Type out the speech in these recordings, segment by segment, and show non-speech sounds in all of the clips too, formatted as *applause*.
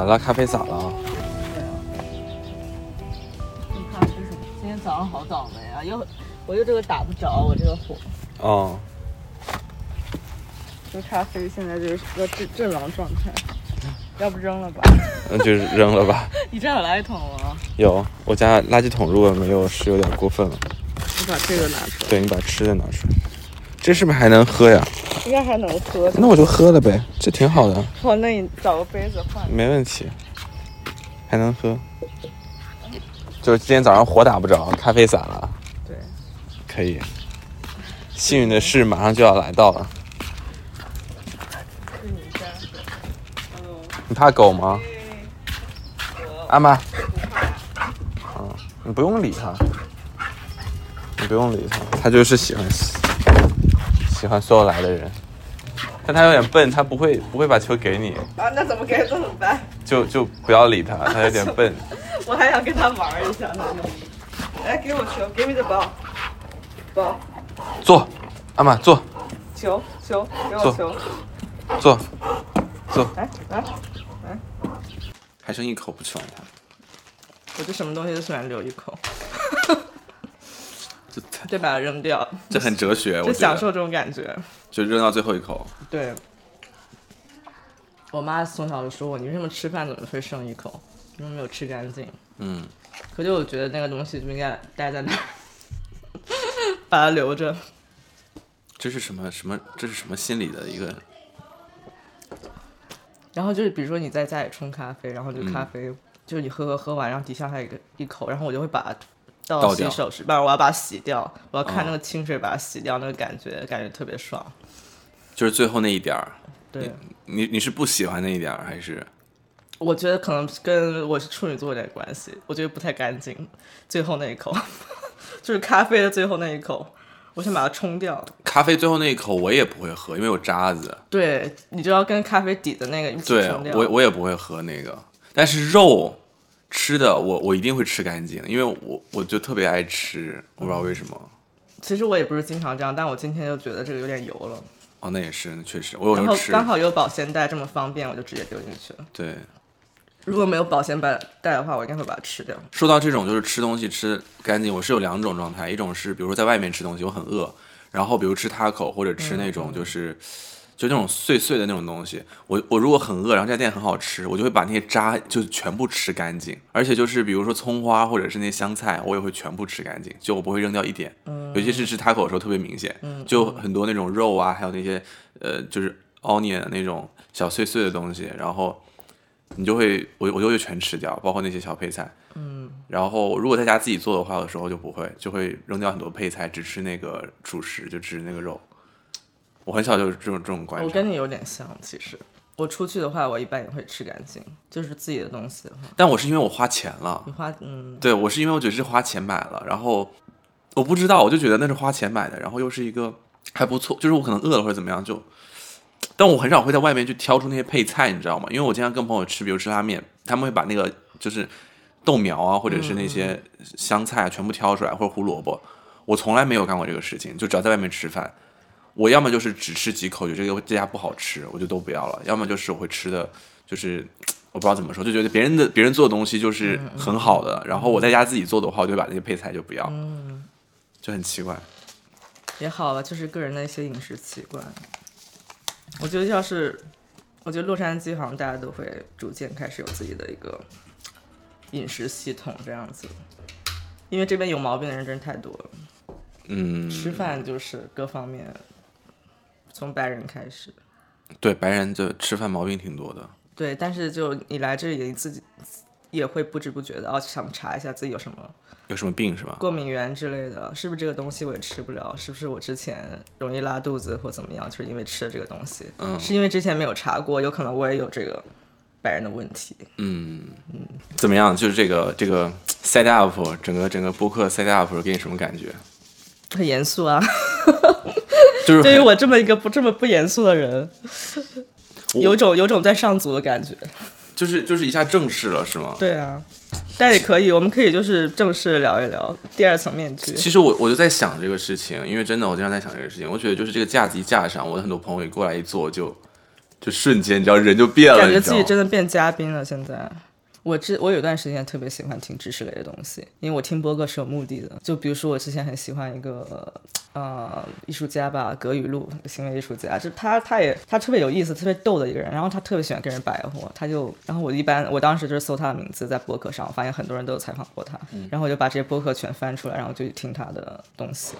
咋了？咖啡洒了啊？对啊。你看是什么？今天早上好倒霉啊！又我又这个打不着，我这个火。哦，这咖啡现在就是个阵阵亡状态，要不扔了吧？那就扔了吧。*laughs* 你这有垃圾桶吗？有，我家垃圾桶如果没有是有点过分了。你把这个拿出来，对你把吃的拿出来，这是不是还能喝呀？应该还能喝。那我就喝了呗，这挺好的，好，那你找个杯子换。没问题，还能喝。就是今天早上火打不着，咖啡洒了，对，可以。幸运的事马上就要来到了。是你家。嗯。你怕狗吗？我阿妈，你不用理它，你不用理它，它就是喜欢喜欢所有来的人。但他有点笨，他不会不会把球给你，啊，那怎么给怎么办？就就不要理他，他有点笨。*laughs* 我还想跟他玩一下呢。来，给我球，Give me the ball。ball，坐，阿玛坐球球，给我球。坐坐，来来来，还剩一口不吃完它，我这什么东西都喜欢留一口，这再 *laughs* 把它扔掉，这很哲学，*laughs* 我就享受这种感觉。就扔到最后一口。对。我妈从小就说我，你为什么吃饭总是会剩一口？因为没有吃干净。嗯，可就我觉得那个东西就应该待在那儿，*laughs* 把它留着。这是什么什么？这是什么心理的一个？然后就是比如说你在家里冲咖啡，然后就嗯咖啡、就是你喝喝喝完，然后底下还有一个一口，然后我就会把它倒洗手池，不然我要把它洗掉，我要看哦那个清水把它洗掉，那个感觉感觉特别爽。就是最后那一点儿，对，你你是不喜欢那一点儿，还是我觉得可能跟我是处女座有点关系，我觉得不太干净，最后那一口 *laughs* 就是咖啡的最后那一口，我想把它冲掉。咖啡最后那一口我也不会喝，因为有渣子。对，你就要跟咖啡底的那个一起对冲掉。我我也不会喝那个，但是肉吃的我我一定会吃干净，因为我我就特别爱吃，我不知道为什么。其实我也不是经常这样，但我今天就觉得这个有点油了，哦，那也是，确实，我有时候吃，刚好有保鲜袋这么方便，我就直接丢进去了。对。如果没有保鲜袋袋的话，我应该会把它吃掉。说到这种就是吃东西吃干净，我是有两种状态，一种是比如说在外面吃东西我很饿，然后比如吃 taco 或者吃那种就是、就那种碎碎的那种东西，我我如果很饿，然后这家店很好吃，我就会把那些渣就全部吃干净，而且就是比如说葱花或者是那些香菜，我也会全部吃干净，就我不会扔掉一点，嗯尤其是吃 taco 的时候特别明显，就很多那种肉啊，还有那些呃就是 onion 那种小碎碎的东西，然后。你就会，我我就会全吃掉，包括那些小配菜。嗯然后如果在家自己做的话，有时候就不会，就会扔掉很多配菜，只吃那个主食，就吃那个肉。我很小就是这种这种观察。我跟你有点像，其实我出去的话，我一般也会吃干净，就是自己的东西的话，但我是因为我花钱了，你花嗯，对我是因为我觉得是花钱买了，然后我不知道，我就觉得那是花钱买的，然后又是一个还不错，就是我可能饿了或者怎么样就。但我很少会在外面去挑出那些配菜，你知道吗？因为我经常跟朋友吃，比如吃拉面，他们会把那个就是豆苗啊，或者是那些香菜啊，全部挑出来，或者胡萝卜。我从来没有干过这个事情，就只要在外面吃饭，我要么就是只吃几口，觉得这个这家不好吃，我就都不要了；要么就是我会吃的，就是我不知道怎么说，就觉得别人的别人做的东西就是很好的，然后我在家自己做的话，我就会把那些配菜就不要，就很奇怪。也好了，就是个人的一些饮食习惯。我觉得要是，我觉得洛杉矶好像大家都会逐渐开始有自己的一个饮食系统这样子，因为这边有毛病的人真是太多了。嗯，吃饭就是各方面，从白人开始。对，白人就吃饭毛病挺多的。对，但是就你来这里，你自己也会不知不觉的哦，想查一下自己有什么有什么病是吧？过敏源之类的，是不是这个东西我也吃不了？是不是我之前容易拉肚子或怎么样，就是因为吃了这个东西？嗯是因为之前没有查过，有可能我也有这个白人的问题。嗯，怎么样？就是这个这个 set up 整个整个播客 set up 给你什么感觉？很严肃啊，*laughs* 就是对于我这么一个不这么不严肃的人，有种有种在上组的感觉。就是就是一下正式了是吗？对啊，但也可以，我们可以就是正式聊一聊第二层面具。其实我我就在想这个事情，因为真的我经常在想这个事情，我觉得就是这个架子一架上，我的很多朋友一过来一坐就就瞬间，你知道人就变了，感觉自己真的变嘉宾了。现在，我之我有段时间特别喜欢听知识类的东西，因为我听播客是有目的的。就比如说，我之前很喜欢一个呃艺术家吧，葛雨露，行为艺术家，就他他也他特别有意思、特别逗的一个人，然后他特别喜欢跟人白活，他就然后我一般我当时就是搜他的名字在播客上，我发现很多人都有采访过他，然后我就把这些播客全翻出来，然后就去听他的东西。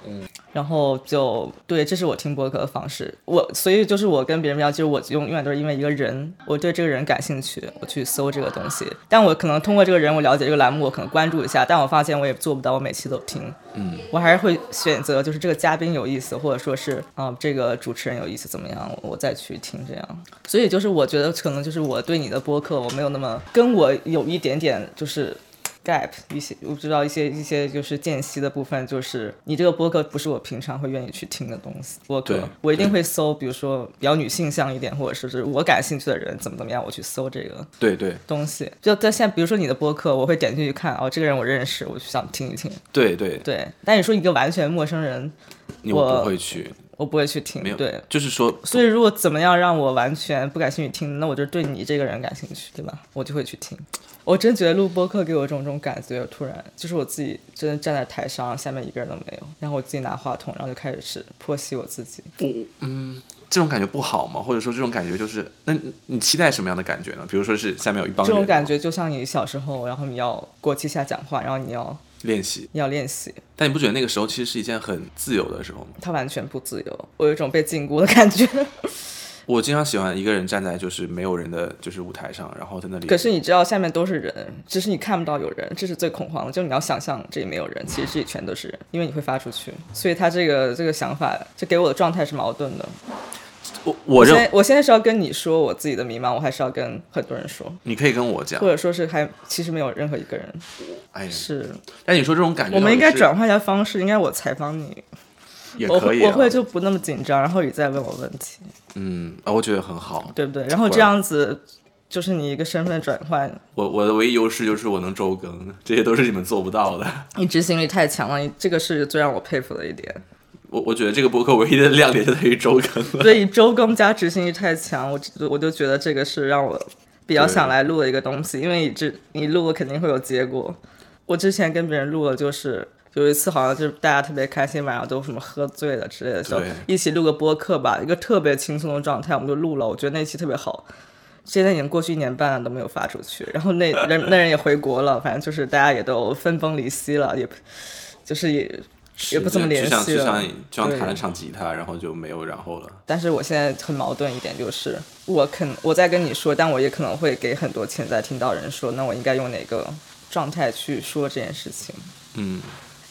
然后就对，这是我听播客的方式。我所以就是我跟别人不一样，就是我永永远都是因为一个人，我对这个人感兴趣，我去搜这个东西。但我可能通过这个人，我了解这个栏目，我可能关注一下，但我发现我也做不到，我每期都听。嗯，我还是会选择就是这个嘉宾有意思，或者说是啊、这个主持人有意思，怎么样，我我再去听这样。所以就是我觉得可能就是我对你的播客，我没有那么跟我有一点点就是。Gap 一些，我知道一些一些就是间隙的部分，就是你这个播客不是我平常会愿意去听的东西。播客我一定会搜，比如说比较女性向一点，或者说是我感兴趣的人怎么怎么样，我去搜这个对对东西。就在现在，比如说你的播客，我会点进去看，哦，这个人我认识，我就想听一听。对对，对，但你说一个完全陌生人，你我不会去，我不会去听。没有对，就是说，所以如果怎么样让我完全不感兴趣听，那我就对你这个人感兴趣，对吧？我就会去听。我真觉得录播客给我这种这种感觉，突然就是我自己真的站在台上，下面一个人都没有，然后我自己拿话筒，然后就开始是剖析我自己。嗯这种感觉不好吗？或者说这种感觉就是，那你你期待什么样的感觉呢？比如说是下面有一帮人这种感觉就像你小时候，然后你要国旗下讲话，然后你要练习，你要练习，但你不觉得那个时候其实是一件很自由的时候吗？它完全不自由，我有一种被禁锢的感觉。我经常喜欢一个人站在就是没有人的就是舞台上，然后在那里。可是你知道下面都是人，只是你看不到有人，这是最恐慌的。就你要想象这里没有人，其实这里全都是人，因为你会发出去。所以他这个这个想法，就给我的状态是矛盾的。我我认现我现在是要跟你说我自己的迷茫，我还是要跟很多人说，你可以跟我讲或，者说是还其实没有任何一个人哎呀，是。但你说这种感觉，我们应该转换一下方式，应该我采访你，我也可以、啊，会我会就不那么紧张，然后你再问我问题，嗯啊，我觉得很好。对不对？然后这样子就是你一个身份转换，我我的唯一优势就是我能周更，这些都是你们做不到的。*laughs* 你执行力太强了，你这个是最让我佩服的一点。我我觉得这个博客唯一的亮点就在于周更了。*laughs* 所以周更加执行力太强，我我就觉得这个是让我比较想来录的一个东西，因为你这你录了肯定会有结果。我之前跟别人录了，就是有一次好像就是大家特别开心，晚上都什么喝醉了之类的时候，一起录个播客吧，一个特别轻松的状态，我们就录了。我觉得那期特别好。现在已经过去一年半了，都没有发出去。然后那人那人也回国了，反正就是大家也都分崩离析了，也就是也也不怎么联系了。就像就像对弹了场吉他，然后就没有然后了。但是我现在很矛盾一点，就是我肯我在跟你说，但我也可能会给很多潜在听到人说，那我应该用哪个状态去说这件事情？嗯，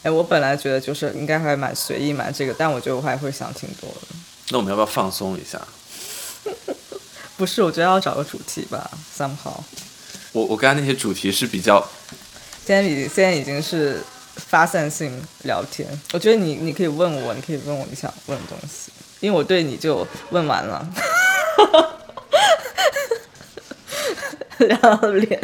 哎，我本来觉得就是应该还蛮随意蛮这个，但我觉得我还会想挺多的。那我们要不要放松一下？*laughs* 不是，我觉得要找个主题吧，somehow。我我刚才那些主题是比较现在已现在已经是发散性聊天，我觉得你你可以问我，你可以问我你想问的东西，因为我对你就问完了，*laughs* 然后脸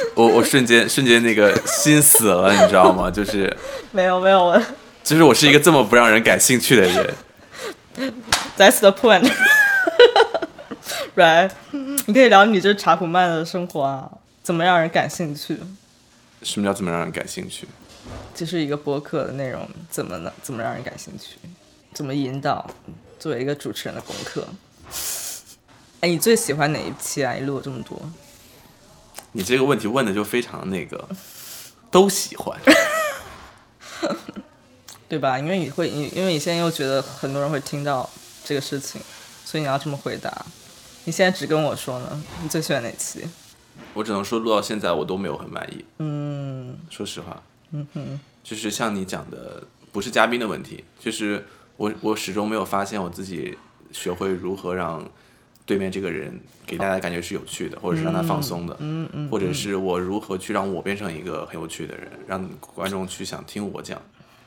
*laughs* 我我瞬间瞬间那个心死了，你知道吗？就是 *laughs* 没有没有我。就是我是一个这么不让人感兴趣的人。That's the point。*laughs* right，你可以聊你这查普曼的生活啊，怎么让人感兴趣？什么叫怎么让人感兴趣？就是一个播客的内容，怎么能怎么让人感兴趣？怎么引导？作为一个主持人的功课。哎，你最喜欢哪一期啊？你录了这么多，你这个问题问的就非常那个，都喜欢。*laughs* 对吧？因为你会，你因为你现在又觉得很多人会听到这个事情，所以你要这么回答。你现在只跟我说呢，你最喜欢哪期？我只能说录到现在我都没有很满意。嗯，说实话，嗯哼，就是像你讲的，不是嘉宾的问题，就是我我始终没有发现我自己学会如何让对面这个人给大家感觉是有趣的，或者是让他放松的，嗯嗯，或者是我如何去让我变成一个很有趣的人，让观众去想听我讲。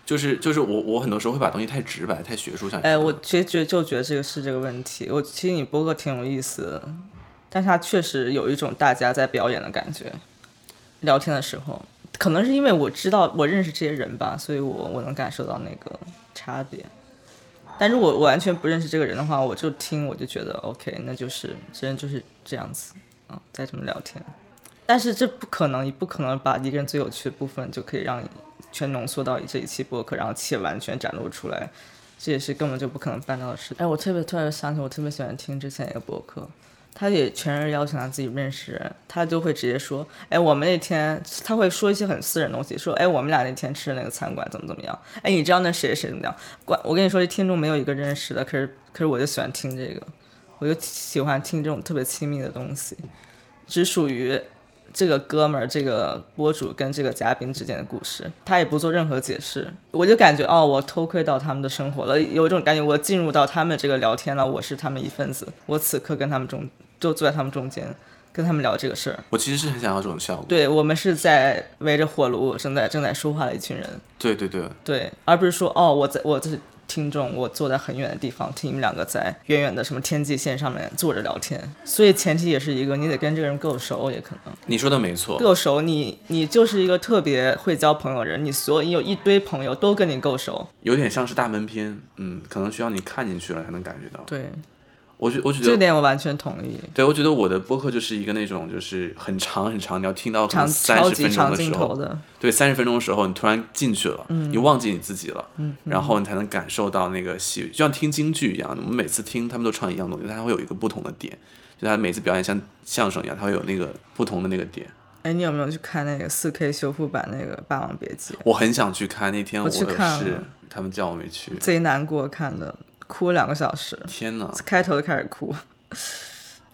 就是就是我我很多时候会把东西太直白、太学术上去哎，我其实觉就觉得这个是这个问题。我其实你播客挺有意思的，但是它确实有一种大家在表演的感觉。聊天的时候，可能是因为我知道我认识这些人吧，所以我我能感受到那个差别。但如果我完全不认识这个人的话，我就听我就觉得 OK，那就是这人就是这样子啊，再这么聊天。但是这不可能，你不可能把一个人最有趣的部分就可以让你全浓缩到这一期播客，然后且完全展露出来，这也是根本就不可能办到的事。哎，我特别突然想起，我特别喜欢听之前一个播客，他也全是邀请他自己认识人，他就会直接说，哎，我们那天他会说一些很私人东西，说，哎，我们俩那天吃的那个餐馆怎么怎么样，哎，你知道那谁谁怎么样？管我跟你说，这听众没有一个认识的，可是可是我就喜欢听这个，我就喜欢听这种特别亲密的东西，只属于。这个哥们儿，这个播主跟这个嘉宾之间的故事，他也不做任何解释，我就感觉哦，我偷窥到他们的生活了，有一种感觉，我进入到他们这个聊天了，我是他们一份子，我此刻跟他们中就坐在他们中间，跟他们聊这个事儿。我其实是很想要这种效果。对我们是在围着火炉正在正在说话的一群人。对对对对，而不是说哦，我在我这。听众，我坐在很远的地方听你们两个在远远的什么天际线上面坐着聊天，所以前提也是一个你得跟这个人够熟，也可能。你说的没错，够熟，你你就是一个特别会交朋友的人，你所有一堆朋友都跟你够熟，有点像是大门篇，嗯，可能需要你看进去了才能感觉到。对。我觉我觉得这点我完全同意。对，我觉得我的播客就是一个那种，就是很长很长，你要听到可能三十分钟的时候，对，三十分钟的时候，你突然进去了，你忘记你自己了，然后你才能感受到那个戏，就像听京剧一样，我们每次听他们都唱一样东西，他会有一个不同的点，就他每次表演像相声一样，他会有那个不同的那个点。哎，你有没有去看那个四 K 修复版那个《霸王别姬》？我很想去看，那天我去看了，他们叫我没去，贼难过看的。哭了两个小时，天哪！开头就开始哭，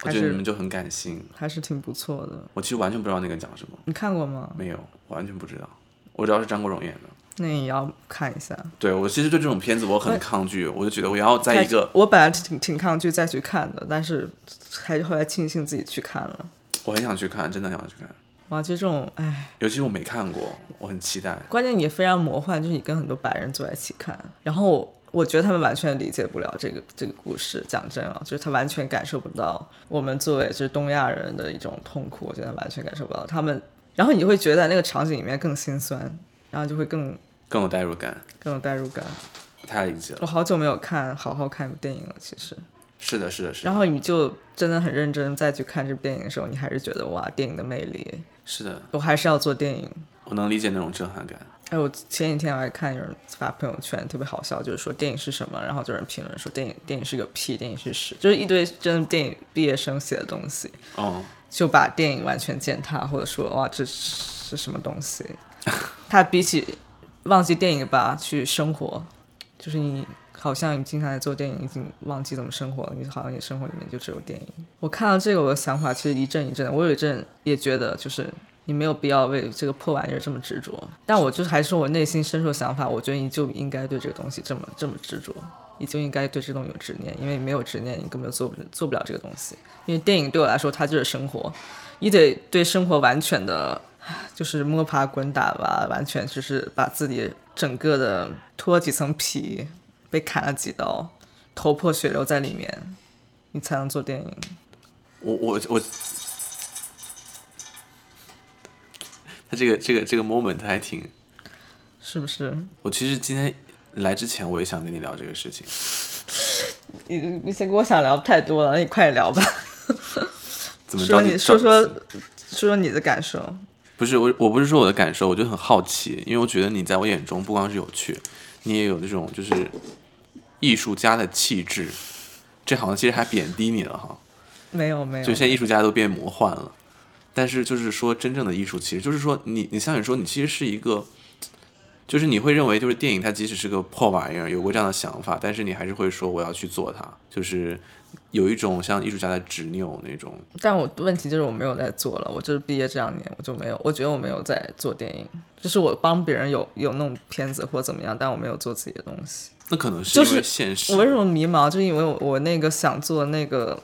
我觉得你们就很感性，还是挺不错的。我其实完全不知道那个讲什么，你看过吗？没有，完全不知道。我知道是张国荣演的，那也要看一下。对我其实对这种片子我很抗拒，我就觉得我要在一个……我本来挺挺抗拒再去看的，但是还是后来庆幸自己去看了。我很想去看，真的想去看。哇，就这种哎，尤其是我没看过，我很期待。关键也非常魔幻，就是你跟很多白人坐在一起看，然后。我觉得他们完全理解不了这个这个故事，讲真啊，就是他完全感受不到我们作为就是东亚人的一种痛苦，我觉得完全感受不到他们。然后你会觉得那个场景里面更心酸，然后就会更更有代入感，更有代入感。不太理解了。我好久没有看好好看一部电影了，其实。是的，是的，是。然后你就真的很认真再去看这部电影的时候，你还是觉得哇，电影的魅力。是的。我还是要做电影。我能理解那种震撼感。哎，我前几天我还看有人发朋友圈，特别好笑，就是说电影是什么，然后就有人评论说电影电影是个屁，电影是屎，就是一堆真的电影毕业生写的东西，哦，就把电影完全践踏，或者说哇这是什么东西？他比起忘记电影吧去生活，就是你好像你经常在做电影，已经忘记怎么生活了，你好像你生活里面就只有电影。我看到这个，我的想法其实一阵一阵的，我有一阵也觉得就是。你没有必要为这个破玩意儿这么执着，但我就是还是我内心深处的想法，我觉得你就应该对这个东西这么这么执着，你就应该对这东西有执念，因为没有执念，你根本做不做不了这个东西。因为电影对我来说，它就是生活，你得对生活完全的，就是摸爬滚打吧，完全就是把自己整个的脱几层皮，被砍了几刀，头破血流在里面，你才能做电影。我我我。他这个这个这个 moment 还挺，是不是？我其实今天来之前我也想跟你聊这个事情。*laughs* 你你先跟我想聊太多了，那你快点聊吧。*laughs* 怎么说？你说说说说你的感受。不是我，我不是说我的感受，我就很好奇，因为我觉得你在我眼中不光是有趣，你也有那种就是艺术家的气质。这好像其实还贬低你了哈。没有没有。就现在艺术家都变魔幻了。但是就是说，真正的艺术其实就是说，你你像你说，你其实是一个，就是你会认为，就是电影它即使是个破玩意儿，有过这样的想法，但是你还是会说我要去做它，就是有一种像艺术家的执拗那种。但我问题就是我没有在做了，我就是毕业这两年我就没有，我觉得我没有在做电影，就是我帮别人有有弄片子或怎么样，但我没有做自己的东西。那可能是因为现实。我为什么迷茫？就因为我我那个想做那个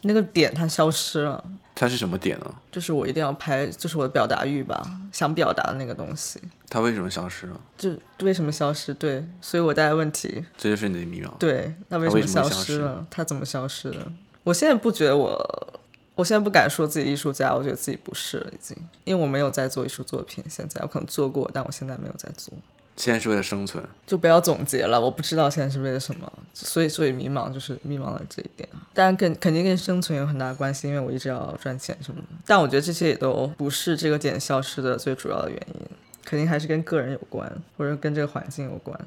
那个点它消失了。它是什么点呢？就是我一定要拍，就是我的表达欲吧，想表达的那个东西。它为什么消失了？就为什么消失？对，所以我带来问题。这就是你的迷茫。对，那为什么消失了？它怎么消失的？我现在不觉得我，我现在不敢说自己艺术家，我觉得自己不是了，已经，因为我没有在做艺术作品。现在我可能做过，但我现在没有在做。现在是为了生存。就不要总结了，我不知道现在是为了什么，所以所以迷茫就是迷茫了这一点。当然跟肯定跟生存有很大的关系，因为我一直要赚钱什么的。但我觉得这些也都不是这个点消失的最主要的原因，肯定还是跟个人有关，或者跟这个环境有关，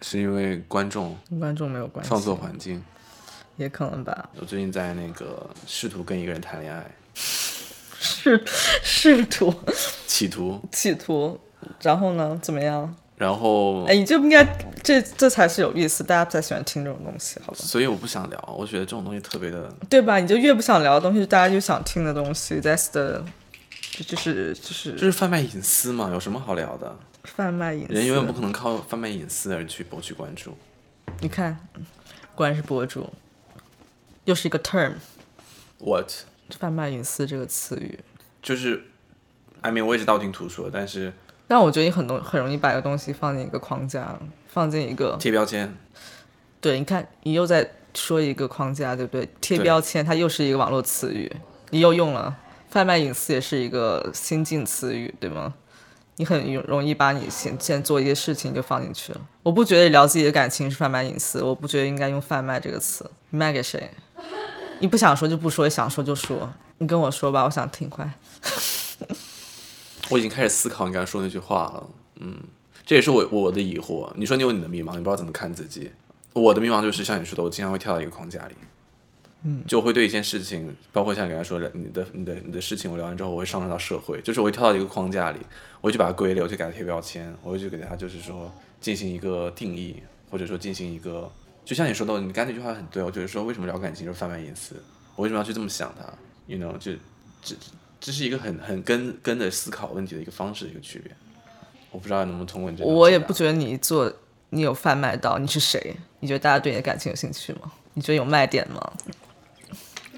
是因为观众跟观众没有关系。创作环境。也可能吧。我最近在那个试图跟一个人谈恋爱，*laughs* 试试图企图，企图，然后呢？怎么样？然后哎，你就不应该，这这才是有意思，大家不太喜欢听这种东西，好吧？所以我不想聊，我觉得这种东西特别的，对吧？你就越不想聊的东西，大家就想听的东西，That's the，这就是就是就是贩卖隐私嘛，有什么好聊的？贩卖隐私。人永远不可能靠贩卖隐私而去博取关注。你看，果然是博主，又是一个 term，What？贩卖隐私这个词语。就是，I mean，我也是道听途说，但是但我觉得你很容很容易把一个东西放进一个框架，放进一个贴标签，对，你看你又在说一个框架，对不对？贴标签，它又是一个网络词语，你又用了。贩卖隐私也是一个新进词语，对吗？你很容容易把你先先做一些事情就放进去了。我不觉得聊自己的感情是贩卖隐私，我不觉得应该用贩卖这个词。你卖给谁？你不想说就不说，想说就说。你跟我说吧，我想听快。我已经开始思考你刚才说那句话了。嗯，这也是我我的疑惑。你说你有你的迷茫，你不知道怎么看自己。我的迷茫就是像你说的，我经常会跳到一个框架里。嗯，就会对一件事情，包括像你刚才说的，你的、你的、你的事情，我聊完之后，我会上升到社会，就是我会跳到一个框架里，我会去把它归类，我就给它贴标签，我会去给它就是说进行一个定义，或者说进行一个，就像你说的，你刚才那句话很对，我觉得说为什么聊感情就是贩卖隐私，我为什么要去这么想它？You know，就这这是一个很很跟跟的思考问题的一个方式，一个区别。我不知道能不能通过你这个我也不觉得你做，你有贩卖到，你是谁？你觉得大家对你的感情有兴趣吗？你觉得有卖点吗？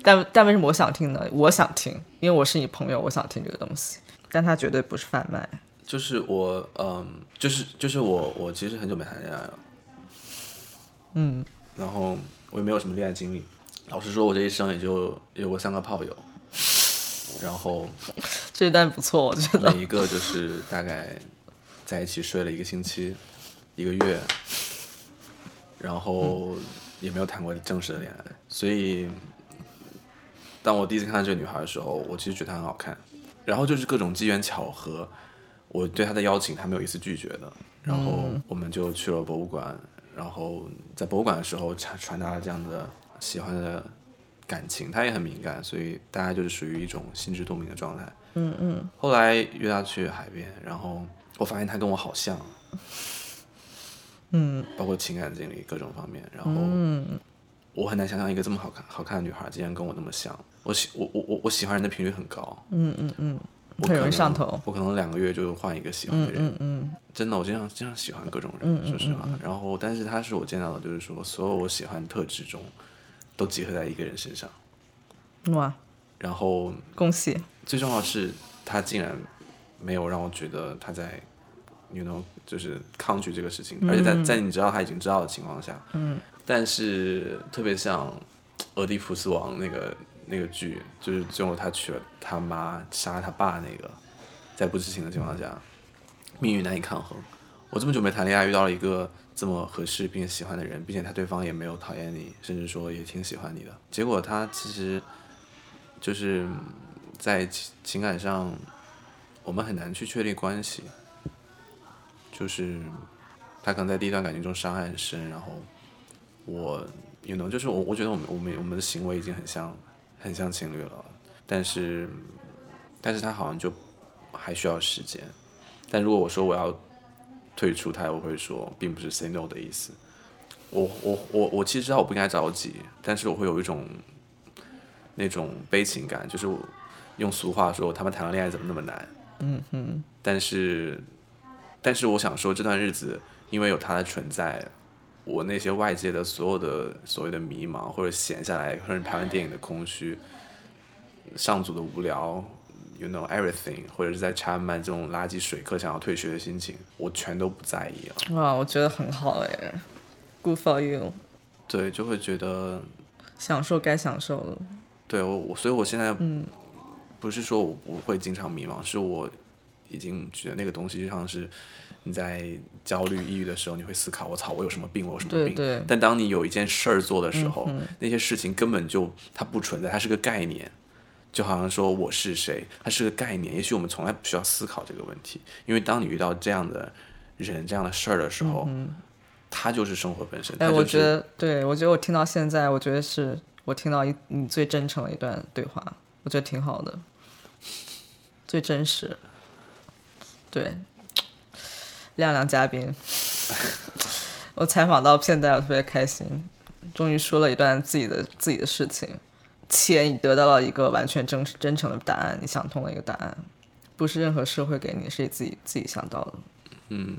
但但为什么我想听呢？我想听，因为我是你朋友，我想听这个东西。但他绝对不是贩卖。就是我，嗯，就是就是我，我其实很久没谈恋爱了，嗯，然后我也没有什么恋爱经历。老实说，我这一生也就有过三个炮友，然后 *laughs* 这一段不错，我觉得。每一个就是大概在一起睡了一个星期、一个月，然后也没有谈过正式的恋爱，所以当我第一次看到这个女孩的时候，我其实觉得她很好看，然后就是各种机缘巧合，我对她的邀请，她没有一次拒绝的，然后我们就去了博物馆，然后在博物馆的时候传传达了这样的喜欢的感情，她也很敏感，所以大家就是属于一种心知肚明的状态。嗯嗯，后来约她去海边，然后我发现她跟我好像，嗯，包括情感经历各种方面，然后嗯。我很难想象一个这么好看好看的女孩竟然跟我那么像。我喜我我我我喜欢人的频率很高，嗯嗯嗯，很容易我可能上头。我可能两个月就换一个喜欢的人，嗯嗯真的，我经常经常喜欢各种人，说实话。然后，但是她是我见到的，就是说所有我喜欢特质中，都集合在一个人身上。嗯，哇，然后恭喜！最重要是，他竟然没有让我觉得他在，you know，就是抗拒这个事情，而且在在你知道他已经知道的情况下，嗯，但是特别像《俄狄浦斯王》那个那个剧，就是最后他娶了他妈，杀了他爸那个，在不知情的情况下，命运难以抗衡。我这么久没谈恋爱，遇到了一个这么合适并且喜欢的人，并且他对方也没有讨厌你，甚至说也挺喜欢你的。结果他其实就是在情情感上，我们很难去确立关系。就是他可能在第一段感情中伤害很深，然后我，you know，就是我我觉得我们我们我们的行为已经很像很像情侣了，但是但是他好像就还需要时间。但如果我说我要退出他，我会说并不是 say no 的意思。我我我我其实知道我不应该着急，但是我会有一种那种悲情感，就是我用俗话说，他们谈个恋爱怎么那么难？嗯嗯，但是，但是我想说，这段日子因为有他的存在，我那些外界的所有的所谓的迷茫，或者闲下来或者拍完电影的空虚，上组的无聊，you know everything，或者是在查满这种垃圾水课想要退学的心情，我全都不在意了。哇，我觉得很好哎，Good for you，对，就会觉得，享受该享受了。对我我，所以我现在不是说我不会经常迷茫，是我已经觉得那个东西就像是你在焦虑、抑郁的时候，你会思考：我操，我有什么病？我有什么病？对对但当你有一件事儿做的时候，那些事情根本就它不存在，它是个概念。就好像说我是谁，它是个概念。也许我们从来不需要思考这个问题，因为当你遇到这样的人、这样的事儿的时候，嗯它就是生活本身。哎，我觉得，对我觉得我听到现在，我觉得是我听到一你最真诚的一段对话，我觉得挺好的，最真实。对，亮亮嘉宾，*laughs* 我采访到现在，我特别开心，终于说了一段自己的自己的事情，且你得到了一个完全真真诚的答案，你想通了一个答案，不是任何社会给你，是你自己自己想到的。嗯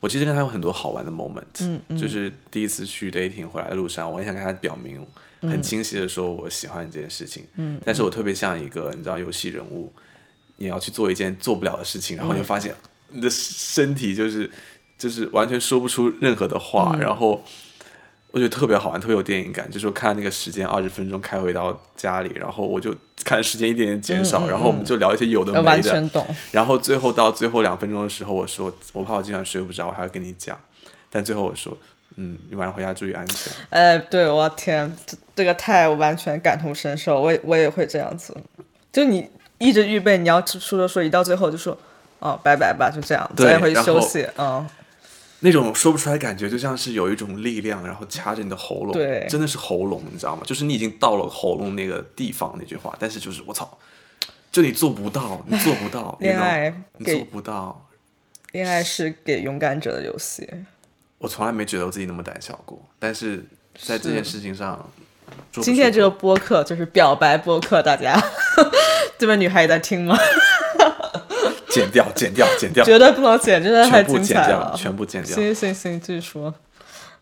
我其实跟他有很多好玩的 moment，嗯就是第一次去 dating 回来的路上，我也想跟他表明，很清晰的说我喜欢这件事情，嗯，但是我特别像一个你知道游戏人物，你要去做一件做不了的事情，然后你就发现你的身体就是就是完全说不出任何的话，然后我觉得特别好玩，特别有电影感，就是我看那个时间二十分钟开回到家里，然后我就看时间一点点减少，然后我们就聊一些有的呃没的，完全懂，然后最后到最后两分钟的时候，我说我怕我今晚睡不着，我还要跟你讲。但最后我说，嗯，你晚上回家注意安全。哎，对，我天，这这个太我完全感同身受，我也我也会这样子。就你一直预备，你要说说说，一到最后就说，哦，拜拜吧，就这样，对早点回去休息。嗯，那种说不出来感觉，就像是有一种力量，然后掐着你的喉咙，对真的是喉咙，你知道吗？就是你已经到了喉咙那个地方，那句话，但是就是我操，就你做不到，你做不到，恋爱你做不到。恋爱是给勇敢者的游戏。我从来没觉得我自己那么胆小过，但是在这件事情上，今天这个播客就是表白播客，大家 *laughs* 这边女孩也在听吗？剪掉，剪掉，剪掉，绝对不能剪，真的太全部剪掉，精彩了。全部剪掉，行行行，继续说。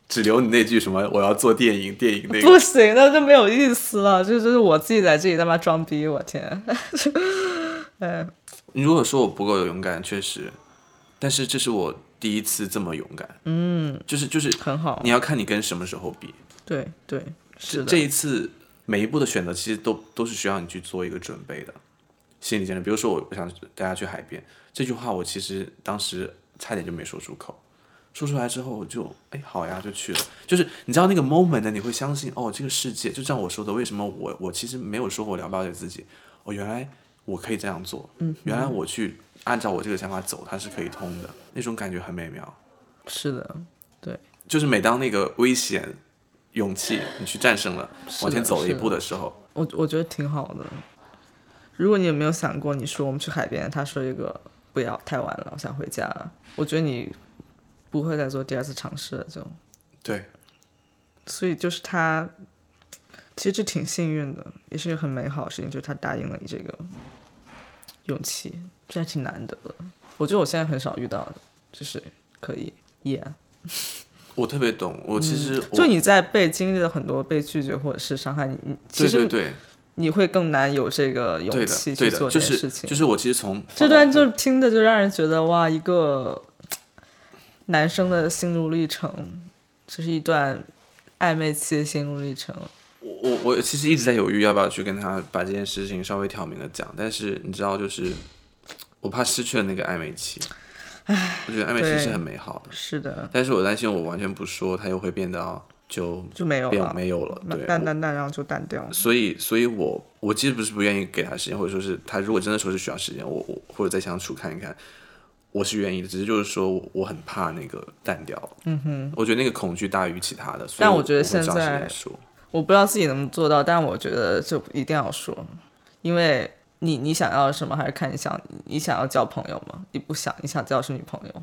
只留你那句什么我要做电影，电影那个不行，那就没有意思了。这就是我自己在这里他妈装逼，我天！哎，*laughs* 你如果说我不够有勇敢，确实，但是这是我第一次这么勇敢，嗯，就是就是很好。你要看你跟什么时候比，对对，是的。这一次每一步的选择其实都都是需要你去做一个准备的，心理建设。比如说我我想大家去海边这句话，我其实当时差点就没说出口，说出来之后我就哎好呀就去了，就是你知道那个 moment 呢，你会相信哦这个世界就像我说的，为什么我我其实没有说我了不了解自己，哦原来我可以这样做，嗯，原来我去按照我这个想法走，它是可以通的，那种感觉很美妙。是的，对，就是每当那个危险、勇气你去战胜了，往前走了一步的时候，我我觉得挺好的。如果你有没有想过，你说我们去海边，他说一个不要太晚了，我想回家了。我觉得你不会再做第二次尝试了，就对，所以就是他，其实这挺幸运的，也是一个很美好的事情，就是他答应了你这个勇气，这还挺难得的。我觉得我现在很少遇到的，就是可以演。*laughs* 我特别懂。我其实就你在被经历了很多被拒绝或者是伤害，你你其实对对对你会更难有这个对勇气去做就是这件事情。就是我其实从这段就听的就让人觉得哇，一个男生的心路历程，这是一段暧昧期的心路历程。我我我其实一直在犹豫要不要去跟他把这件事情稍微挑明的讲，但是你知道，就是我怕失去了那个暧昧期。唉我觉得暧昧期是很美好的，是的，但是我担心我完全不说，他又会变到就就没有了，没有了。对，淡淡淡，然后就淡掉了。所以，所以我我其实不是不愿意给他时间，或者说是他如果真的说是需要时间，我我或者再相处看一看，我是愿意的。只是就是说我我很怕那个淡掉，嗯哼，我觉得那个恐惧大于其他的。但我觉得现在说，我不知道自己能不能做到，但我觉得就一定要说，因为你你想要什么，还是看你想你想要交朋友吗？你不想，你想交的是女朋友，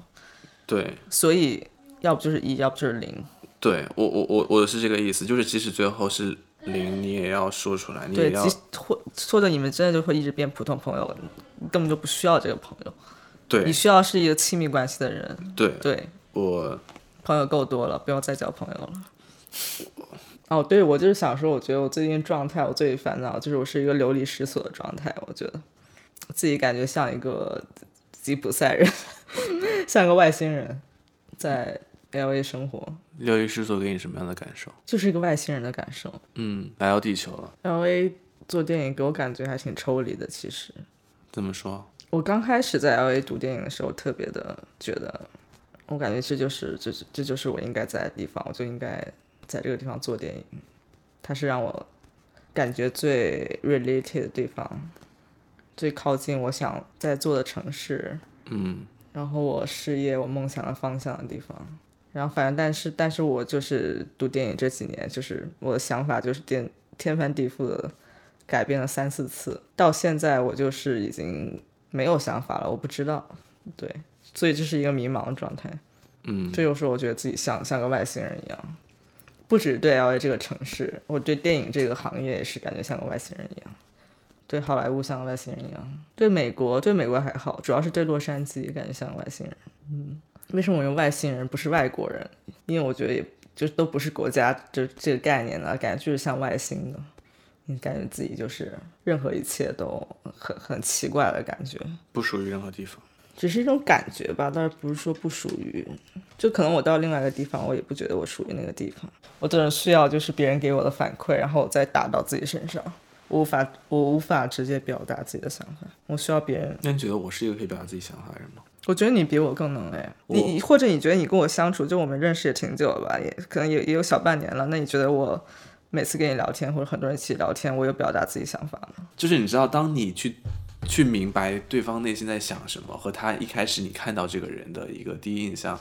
对所以要不就是一，要不就是零。对，我我我我是这个意思，就是即使最后是零，你也要说出来，你也对，或或者你们真的就会一直变普通朋友根本就不需要这个朋友，对你需要是一个亲密关系的人。对，对，我朋友够多了，不用再交朋友了。哦，对，我就是想说，我觉得我最近状态，我最烦恼就是我是一个流离失所的状态。我觉得自己感觉像一个吉普赛人，*laughs* 像个外星人，在 L A 生活，流离失所给你什么样的感受？就是一个外星人的感受。嗯，来到地球了，L A 做电影给我感觉还挺抽离的，其实。怎么说？我刚开始在 L A 读电影的时候，特别的觉得我感觉这就是这这这就是我应该在的地方，我就应该在这个地方做电影。它是让我感觉最 related 的地方，最靠近我想在做的城市，嗯然后我事业、我梦想的方向的地方。然后反正但是但是我就是读电影这几年，就是我的想法就是天天翻地覆的改变了三四次，到现在我就是已经没有想法了，我不知道，对，所以这是一个迷茫的状态。嗯这有时候我觉得自己像像个外星人一样，不止对 L A 这个城市，我对电影这个行业也是感觉像个外星人一样，对好莱坞像个外星人一样，对美国对美国还好，主要是对洛杉矶感觉像个外星人。嗯，为什么我用外星人不是外国人？因为我觉得也就都不是国家就这个概念了，感觉就是像外星的，你感觉自己就是任何一切都很很奇怪的感觉。不属于任何地方。只是一种感觉吧，但是不是说不属于。就可能我到另外一个地方，我也不觉得我属于那个地方。我只是需要就是别人给我的反馈，然后我再打到自己身上。我无法，我无法直接表达自己的想法，我需要别人。那你觉得我是一个可以表达自己想法的人吗？我觉得你比我更能哎，你或者你觉得你跟我相处，就我们认识也挺久了吧，也可能也也有小半年了。那你觉得我每次跟你聊天，或者很多人一起聊天，我有表达自己想法吗？就是你知道，当你去去明白对方内心在想什么，和他一开始你看到这个人的一个第一印象，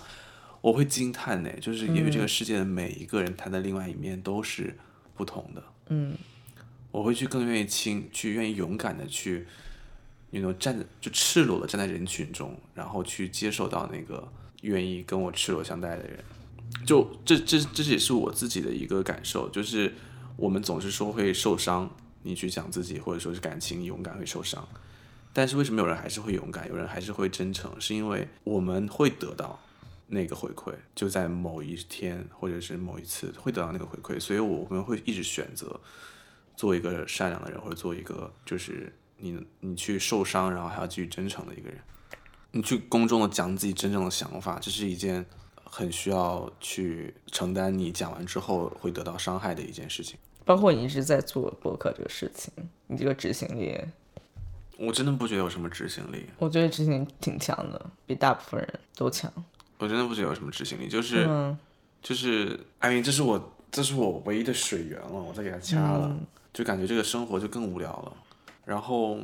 我会惊叹呢。就是因为这个世界的每一个人，他的另外一面都是不同的。嗯，我会去更愿意亲，去愿意勇敢的去你能站在就赤裸的站在人群中，然后去接受到那个愿意跟我赤裸相待的人。就这这这也是我自己的一个感受，就是我们总是说会受伤，你去讲自己或者说是感情，勇敢会受伤。但是为什么有人还是会勇敢，有人还是会真诚？是因为我们会得到那个回馈，就在某一天或者是某一次会得到那个回馈，所以我们会一直选择做一个善良的人，或者做一个就是你你去受伤，然后还要继续真诚的一个人。你去公众的讲自己真正的想法，这是一件很需要去承担你讲完之后会得到伤害的一件事情。包括你一直在做博客这个事情，你这个执行力，我真的不觉得有什么执行力，我觉得执行力挺强的，比大部分人都强。我真的不觉得有什么执行力，就是、嗯就是，I mean，这是我这是我唯一的水源了，我再给它掐了，嗯就感觉这个生活就更无聊了。然后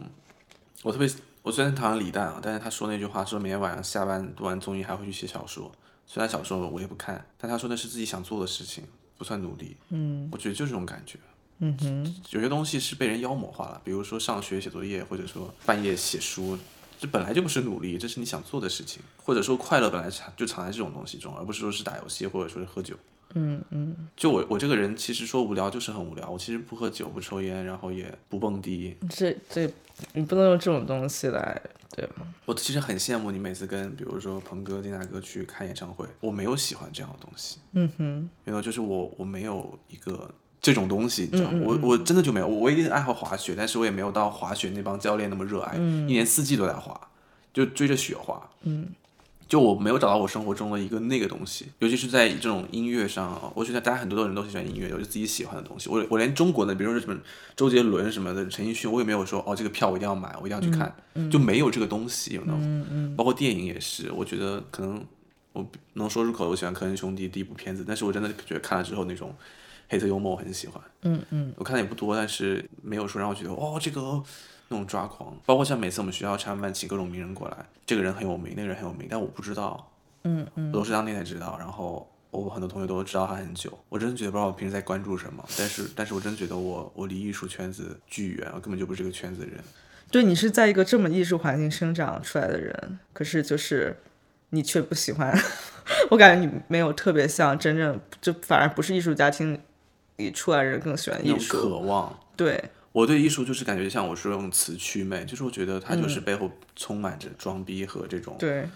我特别，我虽然讨厌李诞啊，但是他说那句话说每天晚上下班读完综艺还会去写小说，虽然小说我也不看，但他说那是自己想做的事情，不算努力。嗯，我觉得就这种感觉。嗯哼，有些东西是被人妖魔化了，比如说上学写作业，或者说半夜写书，这本来就不是努力，这是你想做的事情，或者说快乐本来就藏在这种东西中，而不是说是打游戏或者说是喝酒。嗯嗯，就我我这个人其实说无聊就是很无聊，我其实不喝酒不抽烟，然后也不蹦迪。这这你不能用这种东西来，对吗？我其实很羡慕你每次跟比如说鹏哥、丁大哥去看演唱会，我没有喜欢这样的东西，嗯哼，没有就是我我没有一个这种东西，你知道吗？我我真的就没有，我我一定爱好滑雪，但是我也没有到滑雪那帮教练那么热爱，一年四季都在滑，就追着雪滑。嗯，就我没有找到我生活中的一个那个东西，尤其是在这种音乐上啊，我觉得大家很多人都喜欢音乐，有自己喜欢的东西。我我连中国的，比如说什么周杰伦什么的、陈奕迅，我也没有说哦这个票我一定要买，我一定要去看，就没有这个东西，有那种。包括电影也是，我觉得可能我能说出口，我喜欢科恩兄弟第一部片子，但是我真的觉得看了之后那种黑色幽默我很喜欢。嗯嗯，我看的也不多，但是没有说让我觉得哦这个那种抓狂。包括像每次我们学校吃完饭请各种名人过来，这个人很有名，那个人很有名，但我不知道，嗯嗯，我都是当天才知道。然后我很多同学都知道他很久，我真的觉得不知道我平时在关注什么，但是但是我真的觉得我我离艺术圈子巨远，我根本就不是这个圈子的人。对你是在一个这么艺术环境生长出来的人，可是就是你却不喜欢，*laughs* 我感觉你没有特别像真正就反而不是艺术家庭里出来的人更喜欢艺术，渴望，对，我对艺术就是感觉像我说用词祛魅，就是我觉得它嗯就是背后充满着装逼和这种对，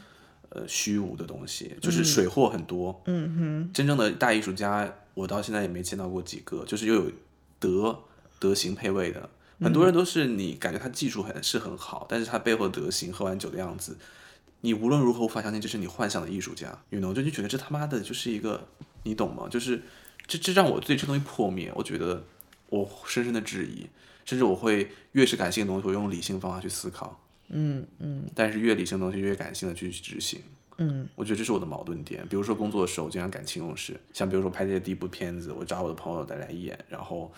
呃虚无的东西，就是水货很多。嗯哼，真正的大艺术家，我到现在也没见到过几个，就是又有德德行配位的。很多人都是你感觉他技术很是很好，但是他背后的德行喝完酒的样子，你无论如何无法相信这是你幻想的艺术家，you know，就就觉得这他妈的就是一个，你懂吗？就是这这让我对这东西破灭，我觉得我深深的质疑，甚至我会越是感性的东西，我用理性方法去思考，嗯嗯但是越理性的东西越感性的去执行。嗯，我觉得这是我的矛盾点。比如说工作的时候，我经常感情用事，像比如说拍这些第一部片子，我找我的朋友再来演，然后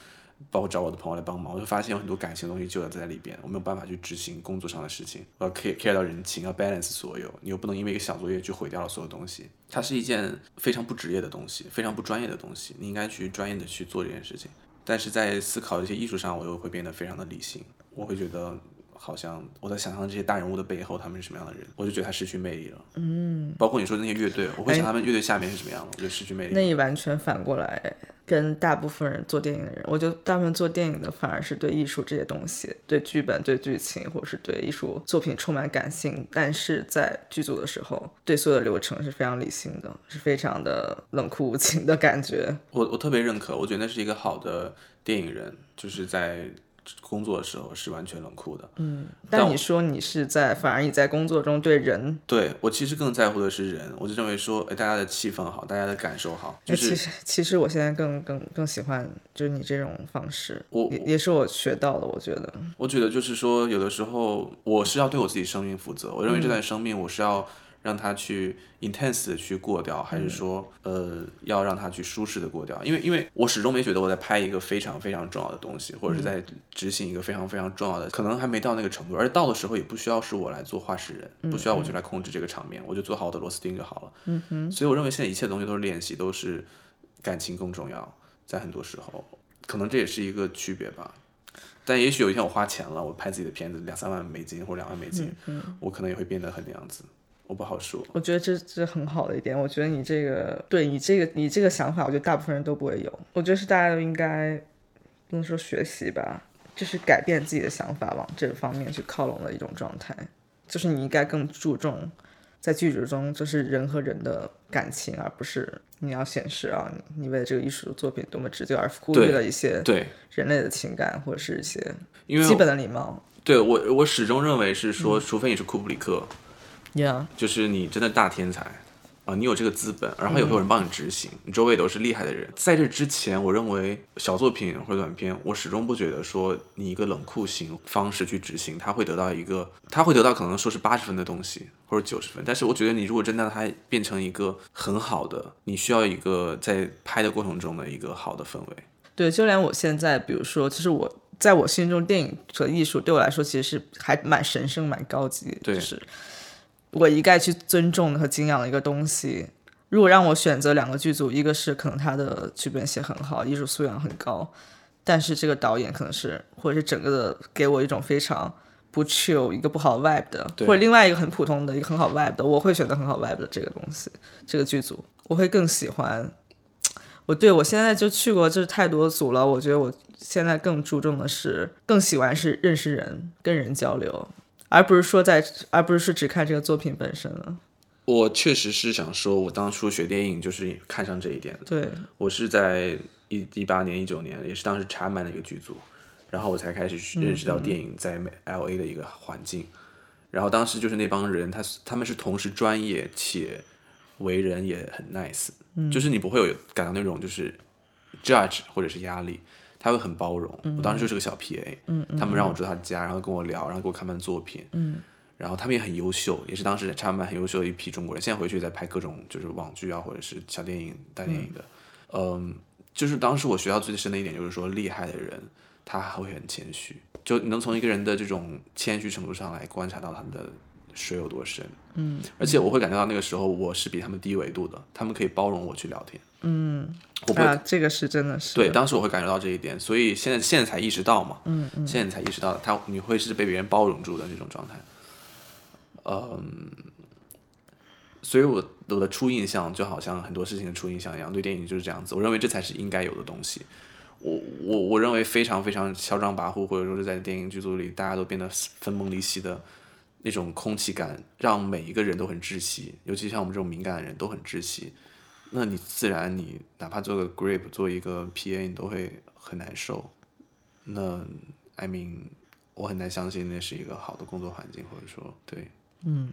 包括找我的朋友来帮忙，我就发现有很多感情的东西就要在里边，我没有办法去执行工作上的事情，我要 care care 到人情，要 balance 所有，你又不能因为一个小作业去毁掉了所有东西。它是一件非常不职业的东西，非常不专业的东西，你应该去专业的去做这件事情。但是在思考一些艺术上，我又会变得非常的理性，我会觉得。好像我在想象这些大人物的背后，他们是什么样的人，我就觉得他失去魅力了。嗯，包括你说的那些乐队，我会想他们乐队下面是什么样的，我觉得失去魅力。那你完全反过来，跟大部分人做电影的人，我觉得大部分做电影的反而是对艺术这些东西、对剧本、对剧情，或者是对艺术作品充满感性，但是在剧组的时候，对所有的流程是非常理性的，是非常的冷酷无情的感觉。我我特别认可，我觉得那是一个好的电影人，就是在。工作的时候是完全冷酷的，嗯，但你说你是在，反而你在工作中对人，对我其实更在乎的是人，我就认为说，哎，大家的气氛好，大家的感受好，就是其实其实我现在更更更喜欢就是你这种方式，我也也是我学到的，我觉得，我觉得就是说，有的时候我是要对我自己生命负责，我认为这段生命我是要。让他去 intense 的去过掉，还是说，呃，要让他去舒适的过掉？因为，因为我始终没觉得我在拍一个非常非常重要的东西，或者是在执行一个非常非常重要的，可能还没到那个程度。而到的时候，也不需要是我来做画事人，不需要我去来控制这个场面，我就做好我的螺丝钉就好了。嗯哼。所以我认为现在一切东西都是练习，都是感情更重要。在很多时候，可能这也是一个区别吧。但也许有一天我花钱了，我拍自己的片子两三万美金或者两万美金，我可能也会变得很那样子。我不好说，我觉得这这很好的一点。我觉得你这个对你这个你这个想法，我觉得大部分人都不会有。我觉得是大家都应该不能说学习吧，就是改变自己的想法，往这方面去靠拢的一种状态。就是你应该更注重在剧组中，就是人和人的感情，而不是你要显示啊，你为了这个艺术作品多么值得，而忽略了一些对人类的情感或者是一些因基本的礼貌。对我，我始终认为是说，除非你是库布里克。Yeah，就是你真的大天才啊！你有这个资本，然后也会有人帮你执行，你周围都是厉害的人。在这之前，我认为小作品或者短片，我始终不觉得说你一个冷酷型方式去执行，他会得到一个，他会得到可能说是八十分的东西或者九十分。但是我觉得你如果真的让它变成一个很好的，你需要一个在拍的过程中的一个好的氛围。对，就连我现在，比如说，其实我在我心中，电影和艺术对我来说其实是还蛮神圣、蛮高级的，就是。我一概去尊重和敬仰的一个东西。如果让我选择两个剧组，一个是可能他的剧本写很好，艺术素养很高，但是这个导演可能是或者是整个的给我一种非常不 chill 一个不好 vibe 的，或者另外一个很普通的一个很好 vibe 的，我会选择很好 vibe 的这个东西，这个剧组我会更喜欢。我对我现在就去过就是太多组了，我觉得我现在更注重的是更喜欢是认识人，跟人交流。而不是说在，而不是说只看这个作品本身了。我确实是想说，我当初学电影就是看上这一点的。对，我是在一一八年、一九年，也是当时查满的一个剧组，然后我才开始认识到电影在 L A 的一个环境。然后当时就是那帮人，他他们是同时专业且为人也很 nice，就是你不会有感到那种就是 judge 或者是压力。他会很包容，我当时就是个小 PA，他们让我住他家，然后跟我聊，然后给我看他们作品，然后他们也很优秀，也是当时插班很优秀的一批中国人。现在回去在拍各种就是网剧啊，或者是小电影、大电影的，嗯，就是当时我学到最深的一点就是说，厉害的人他还会很谦虚，就你能从一个人的这种谦虚程度上来观察到他们的水有多深，嗯，而且我会感觉到那个时候我是比他们低维度的，他们可以包容我去聊天，嗯。啊，这个是真的是。对，当时我会感觉到这一点，所以现在现在才意识到嘛，嗯嗯，现在才意识到他你会是被别人包容住的那种状态，嗯，所以我我的初印象就好像很多事情的初印象一样，对电影就是这样子，我认为这才是应该有的东西，我我我认为非常非常嚣张跋扈，或者说是在电影剧组里大家都变得分崩离析的那种空气感，让每一个人都很窒息，尤其像我们这种敏感的人都很窒息。那你自然，你哪怕做个 grip，做一个 PA，你都会很难受。那 I mean，我很难相信那是一个好的工作环境，或者说，对，嗯，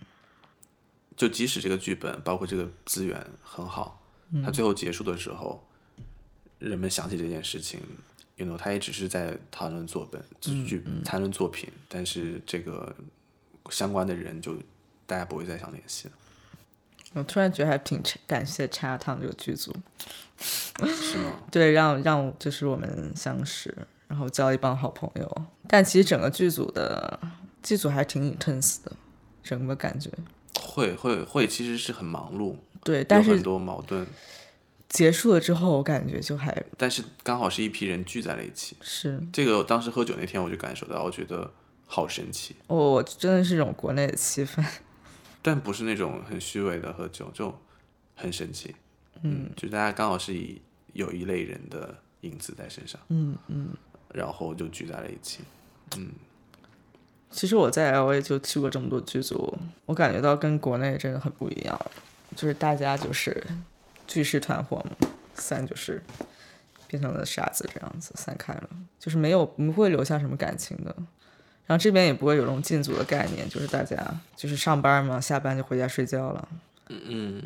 就即使这个剧本包括这个资源很好，它最后结束的时候，人们想起这件事情，you know，他也只是在讨论作本，剧谈论作品，但是这个相关的人就大家不会再想联系了。我突然觉得还挺感谢 Chinatown 这个剧组，*laughs* 是吗？对，让让就是我们相识，然后交一帮好朋友。但其实整个剧组的剧组还挺 intense 的，整个感觉。会会会，其实是很忙碌，对，但是很多矛盾，结束了之后，我感觉就还但是刚好是一批人聚在了一起。是这个我当时喝酒那天我就感受到，我觉得好神奇，哦我真的是一种国内的气氛。*laughs* 但不是那种很虚伪的喝酒，就很神奇。嗯，就大家刚好是以有一类人的影子在身上，嗯嗯。然后就聚在了一起。嗯其实我在 L A 就去过这么多剧组，我感觉到跟国内真的很不一样，就是大家就是聚是团伙嘛，散就是变成了傻子这样子散开了，就是没有不会留下什么感情的。然后这边也不会有这种进组的概念，就是大家就是上班嘛，下班就回家睡觉了。嗯嗯，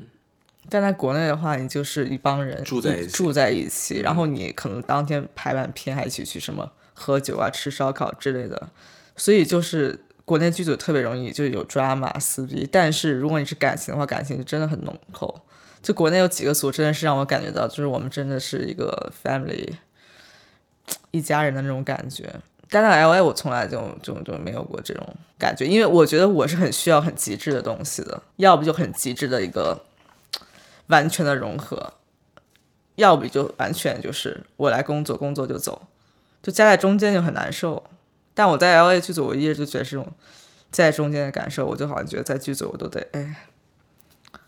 但在国内的话，你就是一帮人住在一起住在一起，然后你可能当天排完片还一起去什么喝酒啊、吃烧烤之类的，所以就是国内剧组特别容易就有 drama 撕逼，但是如果你是感情的话，感情就真的很浓厚。就国内有几个组真的是让我感觉到，就是我们真的是一个 family，一家人的那种感觉。但在 L A 我从来就就就没有过这种感觉，因为我觉得我是很需要很极致的东西的，要不就很极致的一个完全的融合，要不就完全就是我来工作，工作就走，就夹在中间就很难受。但我在 L A 剧组，我一直就觉得这种在中间的感受，我就好像觉得在剧组我都得哎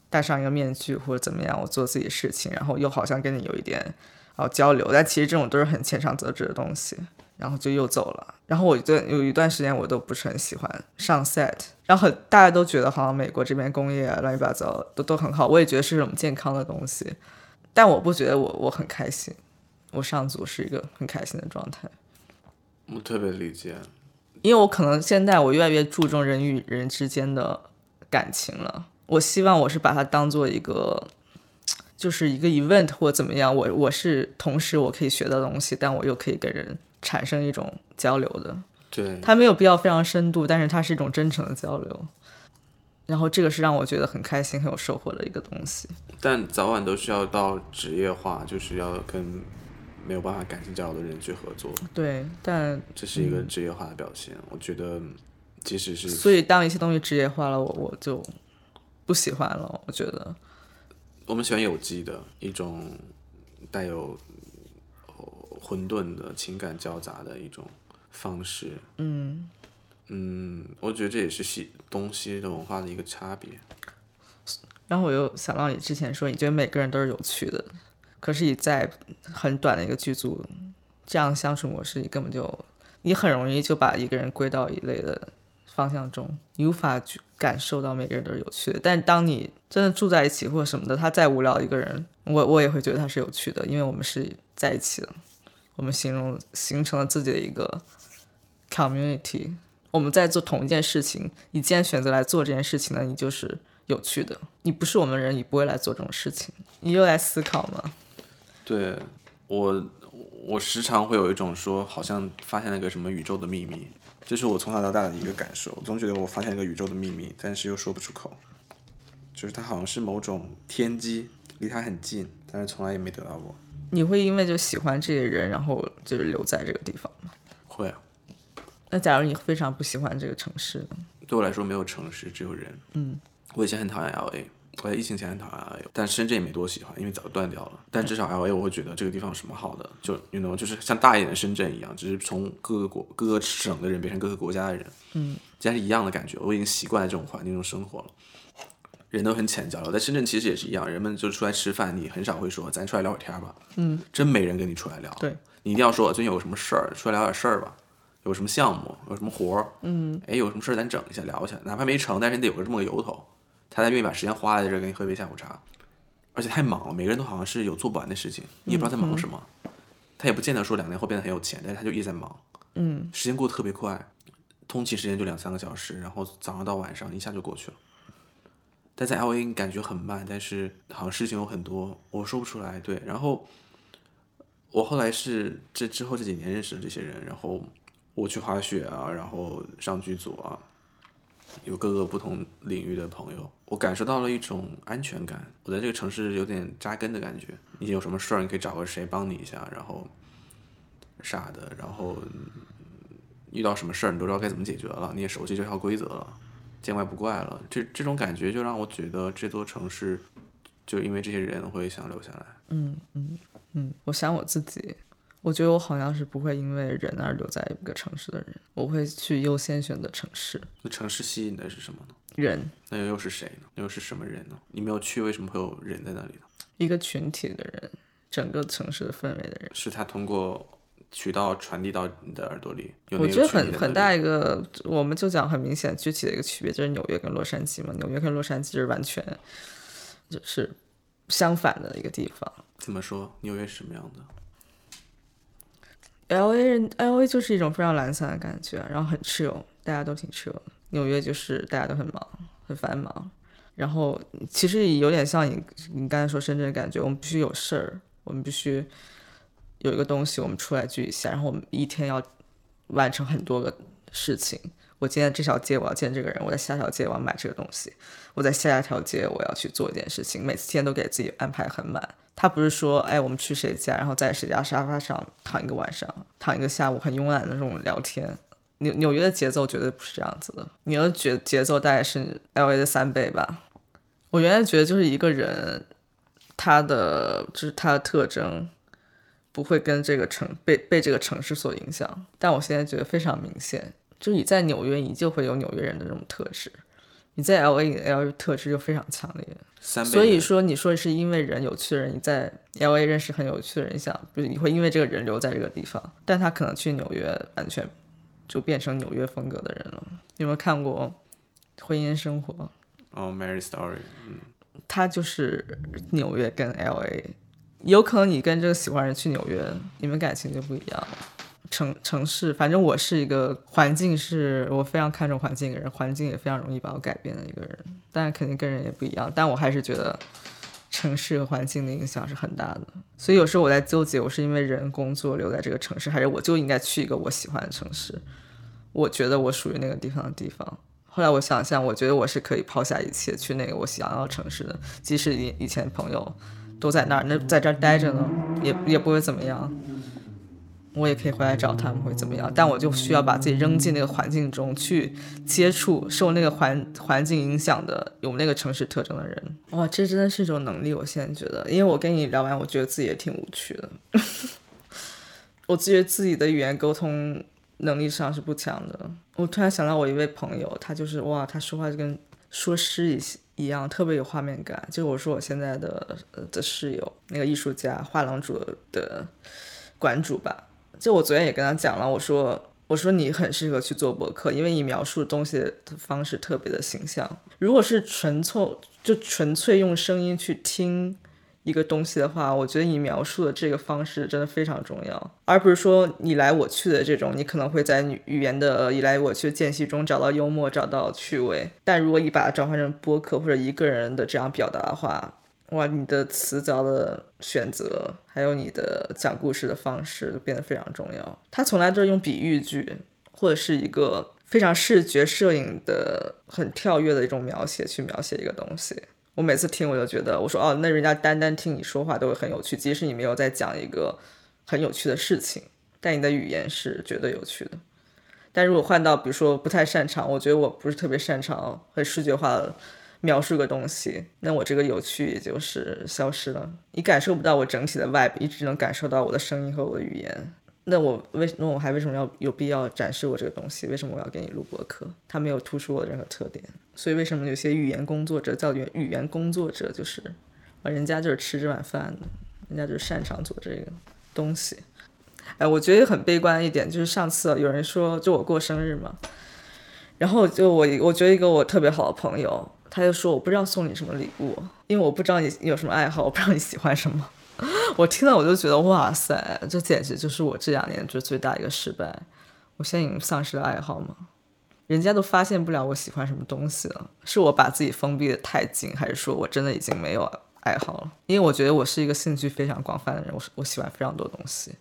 戴上一个面具或者怎么样，我做自己的事情，然后又好像跟你有一点哦交流，但其实这种都是很浅尝辄止的东西。然后就又走了，然后我觉得有一段时间我都不是很喜欢上 set，然后很大家都觉得好像美国这边工业啊乱七八糟都都很好，我也觉得是种健康的东西，但我不觉得我我很开心，我上组是一个很开心的状态，我特别理解。因为我可能现在我越来越注重人与人之间的感情了，我希望我是把它当做一个。就是一个 event 或怎么样，我我是同时我可以学到东西，但我又可以跟人产生一种交流的。对，它没有必要非常深度，但是它是一种真诚的交流。然后这个是让我觉得很开心、很有收获的一个东西。但早晚都是要到职业化，就是要跟没有办法感情交流的人去合作，对，但这是一个职业化的表现。我觉得，即使是所以当一些东西职业化了，我我就不喜欢了。我觉得。我们喜欢有机的一种带有混沌的情感交杂的一种方式。嗯嗯，我觉得这也是西东西的文化的一个差别。然后我又想到你之前说，你觉得每个人都是有趣的，可是你在很短的一个剧组这样相处模式，你根本就你很容易就把一个人归到一类的方向中，你无法去感受到每个人都是有趣的。但当你真的住在一起或者什么的，他再无聊一个人，我我也会觉得他是有趣的，因为我们是在一起的，我们形容形成了自己的一个 community，我们在做同一件事情，你既然选择来做这件事情呢，你就是有趣的。你不是我们人，你不会来做这种事情。你又来思考吗？对我，我时常会有一种说，好像发现了个什么宇宙的秘密，这是我从小到大的一个感受。我总觉得我发现了个宇宙的秘密，但是又说不出口。就是它好像是某种天机，离它很近，但是从来也没得到过。你会因为就喜欢这些人，然后就是留在这个地方吗？会啊。那假如你非常不喜欢这个城市呢？对我来说，没有城市，只有人。嗯，我以前很讨厌 L A，我在疫情前很讨厌 L A，但深圳也没多喜欢，因为早就断掉了。但至少 L A 我会觉得这个地方有什么好的，就 you know，就是像大一点的深圳一样，只是从各个国、各个省的人变成各个国家的人，嗯，既然是一样的感觉。我已经习惯了这种环境中生活了。人都很浅交流，在深圳其实也是一样，人们就出来吃饭，你很少会说咱出来聊会儿天吧，嗯，真没人跟你出来聊。对，你一定要说最近有什么事儿，出来聊点事儿吧，有什么项目，有什么活儿，嗯，哎，有什么事儿咱整一下聊一下，哪怕没成，但是你得有个这么个由头，他才愿意把时间花在这儿跟你喝杯下午茶。而且太忙了，每个人都好像是有做不完的事情，你也不知道在忙什么。他也不见得说两年后变得很有钱，但是他就一直在忙，嗯，时间过得特别快，通勤时间就两三个小时，然后早上到晚上一下就过去了。但在 L A 感觉很慢，但是好像事情有很多，我说不出来。对，然后我后来是这之后这几年认识的这些人，然后我去滑雪啊，然后上剧组啊，有各个不同领域的朋友，我感受到了一种安全感。我在这个城市有点扎根的感觉。你有什么事儿，你可以找个谁帮你一下，然后啥的，然后遇到什么事儿，你都知道该怎么解决了，你也熟悉这套规则了，见怪不怪了。这这种感觉就让我觉得这座城市，就因为这些人会想留下来。嗯嗯嗯，我想我自己，我觉得我好像是不会因为人而留在一个城市的人，我会去优先选择城市。那城市吸引的是什么呢？人，那又又是谁呢？又是什么人呢？你没有去，为什么会有人在那里呢？一个群体的人，整个城市的氛围的人。是他通过渠道传递到你的耳朵里。有我觉得很很大一个，我们就讲很明显具体的一个区别，就是纽约跟洛杉矶嘛。纽约跟洛杉矶是完全就是相反的一个地方。怎么说？纽约是什么样的？L A 人 L A 就是一种非常懒散的感觉，然后很 chill，大家都挺 chill 的。纽约就是大家都很忙，很繁忙，然后其实有点像你你刚才说深圳的感觉，我们必须有事儿，我们必须有一个东西，我们出来聚一下，然后我们一天要完成很多个事情。我今天这条街我要见这个人，我在下条街我要买这个东西，我在下一条街我要去做一件事情，每次天都给自己安排很满。他不是说，哎，我们去谁家，然后在谁家沙发上躺一个晚上，躺一个下午，很慵懒的那种聊天。纽纽约的节奏绝对不是这样子的，纽约节节奏大概是 L A 的三倍吧。我原来觉得就是一个人，他的就是他的特征不会跟这个城被被这个城市所影响，但我现在觉得非常明显，就是你在纽约，你就会有纽约人的这种特质；你在 L A L A 特质就非常强烈。所以说，你说是因为人有趣的人，你在 L A 认识很有趣的人，想就是你会因为这个人留在这个地方，但他可能去纽约完全就变成纽约风格的人了。你有没有看过《婚姻生活》？哦，Mary Story，嗯，他就是纽约跟 L A，有可能你跟这个喜欢人去纽约，你们感情就不一样。城城市，反正我是一个环境是我非常看重环境的人，环境也非常容易把我改变的一个人，但肯定跟人也不一样。但我还是觉得城市和环境的影响是很大的，所以有时候我在纠结，我是因为人工作留在这个城市，还是我就应该去一个我喜欢的城市？我觉得我属于那个地方的地方。后来我想想，我觉得我是可以抛下一切去那个我想要城市的，即使以以前朋友都在那儿，那在这儿待着呢，也也不会怎么样。我也可以回来找他们，会怎么样？但我就需要把自己扔进那个环境中去接触受那个环环境影响的有那个城市特征的人。哇，这真的是一种能力。我现在觉得，因为我跟你聊完，我觉得自己也挺无趣的。*laughs* 我觉得自己的语言沟通能力上是不强的。我突然想到我一位朋友，他就是哇，他说话就跟说诗一一样，特别有画面感。就我说我现在的的室友，那个艺术家画廊主的馆主吧。就我昨天也跟他讲了，我说我说你很适合去做博客，因为你描述东西的方式特别的形象。如果是纯粹就纯粹用声音去听一个东西的话，我觉得你描述的这个方式真的非常重要，而不是说你来我去的这种，你可能会在语言的你来我去的间隙中找到幽默，找到趣味。但如果你把它转换成播客或者一个人的这样表达的话，哇，你的词藻的选择，还有你的讲故事的方式都变得非常重要。他从来都是用比喻句，或者是一个非常视觉摄影的很跳跃的一种描写去描写一个东西。我每次听我就觉得，我说哦，那人家单单听你说话都会很有趣，即使你没有在讲一个很有趣的事情，但你的语言是绝对有趣的。但如果换到比如说不太擅长，我觉得我不是特别擅长很视觉化的描述个东西，那我这个有趣也就是消失了。你感受不到我整体的 vibe，你只能感受到我的声音和我的语言。那我为那我还为什么要有必要展示我这个东西？为什么我要给你录播客？它没有突出我的任何特点。所以为什么有些语言工作者叫语语言工作者，就是啊，人家就是吃这碗饭的，人家就是擅长做这个东西。哎，我觉得很悲观一点，就是上次有人说，就我过生日嘛，然后就我我觉得一个我特别好的朋友，他就说我不知道送你什么礼物，因为我不知道你有什么爱好，我不知道你喜欢什么。*laughs* 我听到我就觉得哇塞，这简直就是我这两年就最大一个失败。我现在已经丧失了爱好吗？人家都发现不了我喜欢什么东西了，是我把自己封闭的太紧，还是说我真的已经没有爱好了？因为我觉得我是一个兴趣非常广泛的人，我我喜欢非常多东西。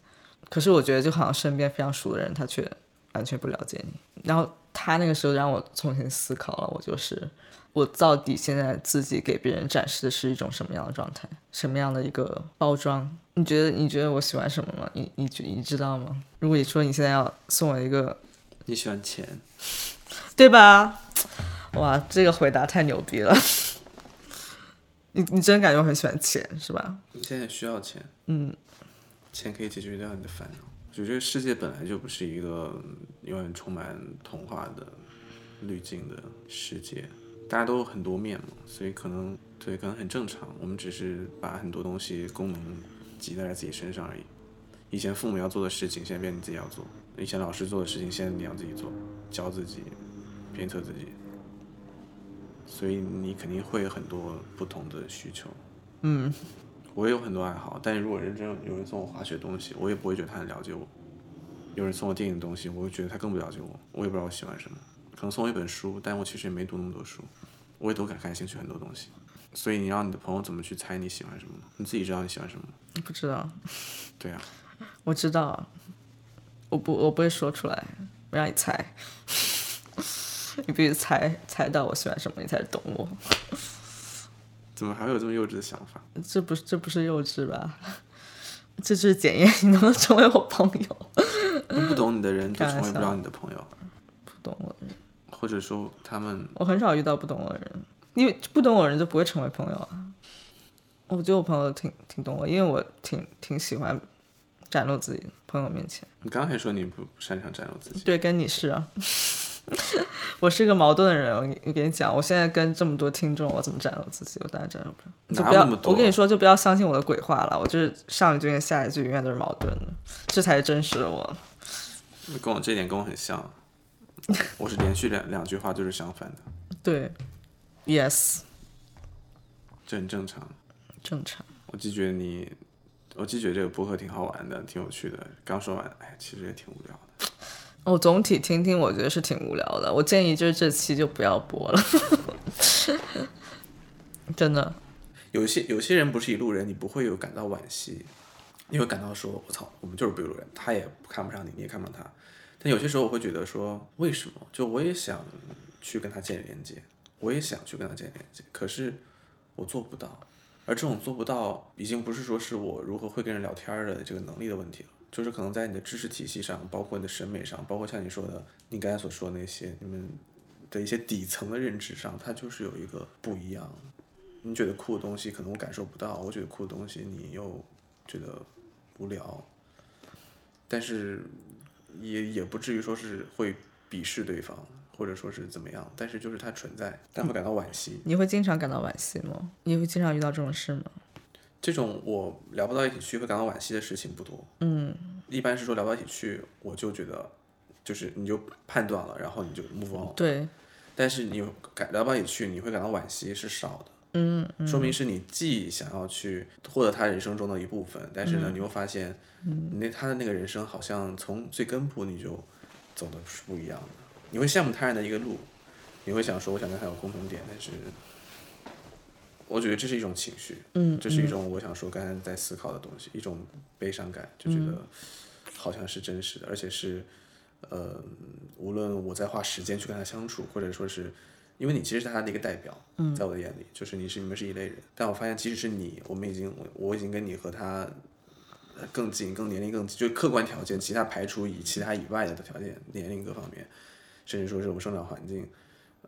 可是我觉得就好像身边非常熟的人，他却完全不了解你。然后他那个时候让我重新思考了，我就是我到底现在自己给别人展示的是一种什么样的状态，什么样的一个包装？你觉得你觉得我喜欢什么吗？你你觉你知道吗？如果你说你现在要送我一个，你喜欢钱，对吧？哇，这个回答太牛逼了！你你真感觉我很喜欢钱是吧？你现在需要钱，嗯，钱可以解决掉你的烦恼。就这个世界本来就不是一个永远充满童话的滤镜的世界，大家都有很多面嘛，所以可能对，可能很正常。我们只是把很多东西功能集在了自己身上而已。以前父母要做的事情，现在变成自己要做；以前老师做的事情，现在你要自己做，教自己，鞭策自己。所以你肯定会有很多不同的需求。嗯，我也有很多爱好，但是如果认真有人送我滑雪东西，我也不会觉得他很了解我。有人送我电影的东西，我会觉得他更不了解我。我也不知道我喜欢什么，可能送我一本书，但我其实也没读那么多书，我也都感感兴趣很多东西。所以你让你的朋友怎么去猜你喜欢什么呢？你自己知道你喜欢什么吗？不知道，对啊，我知道，我不我不会说出来，我让你猜，*laughs* 你必须猜猜到我喜欢什么，你才懂我。怎么还会有这么幼稚的想法？*laughs* 这不是这不是幼稚吧？这就是检验你能不能成为我朋友。不懂你的人 *laughs* 就成为不了你的朋友，不懂我的人，或者说他们我很少遇到不懂我的人，因为不懂我的人就不会成为朋友啊。我觉得我朋友挺挺懂我，因为我挺挺喜欢展露自己，朋友面前。你刚刚还说你不不擅长展露自己，对，跟你是啊。我是一个矛盾的人，我跟我跟你讲，我现在跟这么多听众，我怎么展露自己？我当然展露不了。就不要我跟你说，就不要相信我的鬼话了。我就是上一句跟下一句永远都是矛盾的，这才是真实的我。跟我这一点跟我很像。我是连续两两句话就是相反的，*laughs* 对，yes，这很正常。正常。我既觉得你，我既觉得这个播客挺好玩的，挺有趣的。刚说完，哎，其实也挺无聊的。我总体听听，我觉得是挺无聊的。我建议就是这期就不要播了，*laughs* 真的。有些有些人不是一路人，你不会有感到惋惜，你会感到说，我操，我们就是不一路人，他也看不上你，你也看不上他。但有些时候我会觉得说，为什么？就我也想去跟他建立连接，我也想去跟他建立连接，可是我做不到。而这种做不到，已经不是说是我如何会跟人聊天的这个能力的问题了，就是可能在你的知识体系上，包括你的审美上，包括像你说的，你刚才所说的那些，你们的一些底层的认知上，它就是有一个不一样。你觉得酷的东西，可能我感受不到；我觉得酷的东西，你又觉得无聊。但是也也不至于说是会鄙视对方，或者说是怎么样。但是就是它存在，但会感到惋惜。你会经常感到惋惜吗？你会经常遇到这种事吗？这种我聊不到一起去会感到惋惜的事情不多。嗯，一般是说聊到一起去，我就觉得就是你就判断了，然后你就 move on。对，但是你感聊到一起去，你会感到惋惜是少的。嗯，说明是你既想要去获得他人生中的一部分，但是呢，你又发现，你那他的那个人生好像从最根部你就走的是不一样的。你会羡慕他人的一个路，你会想说，我想跟他有共同点，但是我觉得这是一种情绪，嗯，这是一种我想说刚才在思考的东西，一种悲伤感，就觉得好像是真实的，而且是，呃，无论我在花时间去跟他相处，或者说是。因为你其实是他的一个代表，在我的眼里，就是你是你们是一类人。但我发现，即使是你，我们已经我我已经跟你和他呃更近、更年龄更近，就客观条件，其他排除以其他以外的条件，年龄各方面，甚至说是我们生长环境，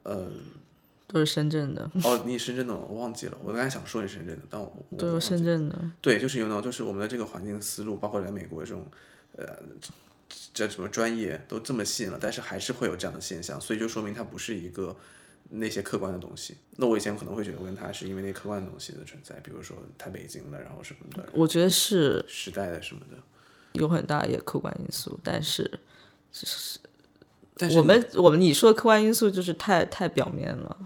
呃，都是深圳的，哦，你深圳的，我忘记了，我刚才想说你深圳的，但我我都是深圳的。对，就是有那种，就是我们的这个环境思路，包括来美国这种，呃，这什么专业都这么吸引了，但是还是会有这样的现象，所以就说明它不是一个那些客观的东西。那我以前可能会觉得我跟他是因为那客观的东西的存在，比如说他北京的，然后什么的，我觉得是时代的什么的。有很大一个客观因素，但是但是我们我们你说的客观因素就是太太表面了，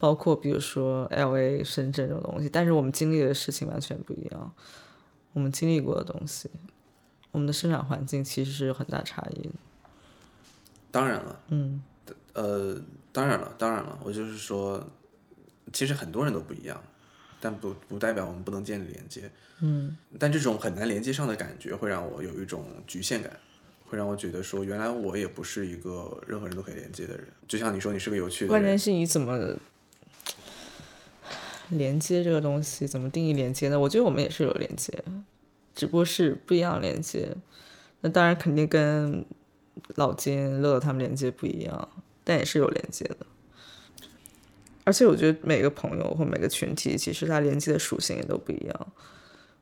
包括比如说 L A、深圳这种东西，但是我们经历的事情完全不一样，我们经历过的东西，我们的生长环境其实是有很大差异的。当然了，嗯，呃，当然了，当然了，我就是说，其实很多人都不一样，但不不代表我们不能建立连接。嗯，但这种很难连接上的感觉，会让我有一种局限感，会让我觉得说，原来我也不是一个任何人都可以连接的人。就像你说，你是个有趣的人，关键是你怎么连接这个东西，怎么定义连接呢？我觉得我们也是有连接，只不过是不一样连接。那当然肯定跟老金、乐乐他们连接不一样，但也是有连接的。而且我觉得每个朋友或每个群体，其实它连接的属性也都不一样。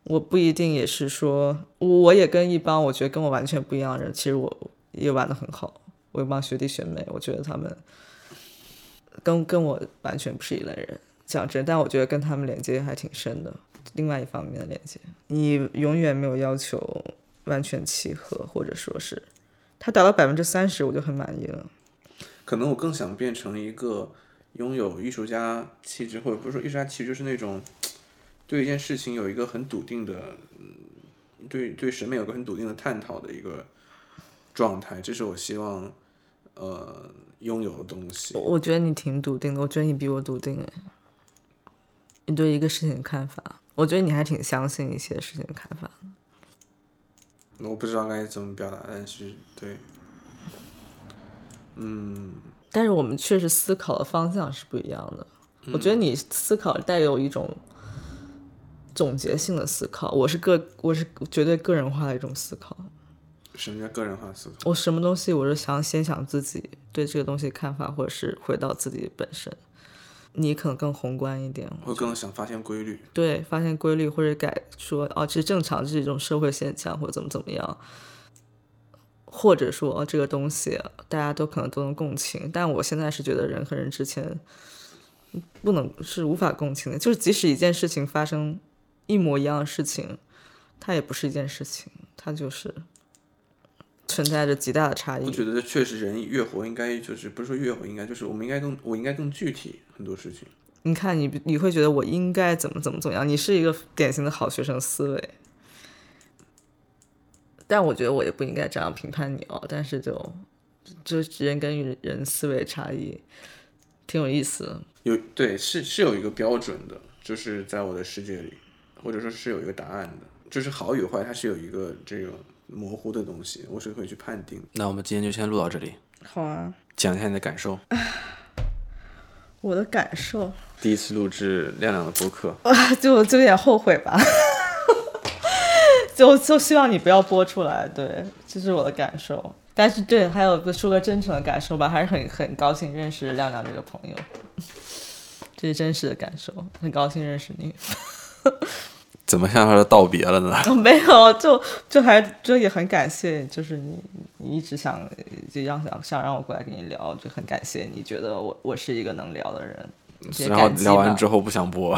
我不一定也是说，我也跟一帮我觉得跟我完全不一样的人，其实我也玩的很好。我有帮学弟学妹，我觉得他们跟跟我完全不是一类人。讲真，但我觉得跟他们连接还挺深的。另外一方面的连接，你永远没有要求完全契合，或者说是他达到百分之三十，我就很满意了。可能我更想变成一个拥有艺术家气质，或者不是说艺术家气质，就是那种对一件事情有一个很笃定的，嗯，对对审美有个很笃定的探讨的一个状态，这是我希望呃拥有的东西。我我觉得你挺笃定的，我觉得你比我笃定哎。你对一个事情的看法，我觉得你还挺相信一些事情的看法。我不知道该怎么表达，但是对，嗯，但是我们确实思考的方向是不一样的。我觉得你思考带有一种总结性的思考，我是个我是绝对个人化的一种思考。什么叫个人化思考？我什么东西我是想先想自己对这个东西看法，或者是回到自己本身。你可能更宏观一点，会更想发现规律。对，发现规律或者改说哦，这是正常，这是一种社会现象，或者怎么怎么样。或者说哦，这个东西大家都可能都能共情，但我现在是觉得人和人之间不能是无法共情的，就是即使一件事情发生一模一样的事情，它也不是一件事情，它就是存在着极大的差异。我觉得确实人越活应该就是不是说越活应该就是我们应该更我应该更具体很多事情。你看你你会觉得我应该怎么怎么怎么样？你是一个典型的好学生思维。但我觉得我也不应该这样评判你哦。但是就就人跟人思维差异挺有意思的。有对是是有一个标准的，就是在我的世界里，或者说是有一个答案的，就是好与坏，它是有一个这个模糊的东西，我是可以去判定。那我们今天就先录到这里。好啊。讲一下你的感受。*laughs* 我的感受。第一次录制亮亮的播客。啊，*laughs* 就就有点后悔吧。*laughs* 就就希望你不要播出来，对，这是我的感受。但是对，还有个说个真诚的感受吧，还是很很高兴认识亮亮这个朋友，这是真实的感受，很高兴认识你。怎么向他道别了呢？没有，就就还就也很感谢，就是你你一直想就让想想让我过来跟你聊，就很感谢你觉得我我是一个能聊的人。然后聊完之后不想播，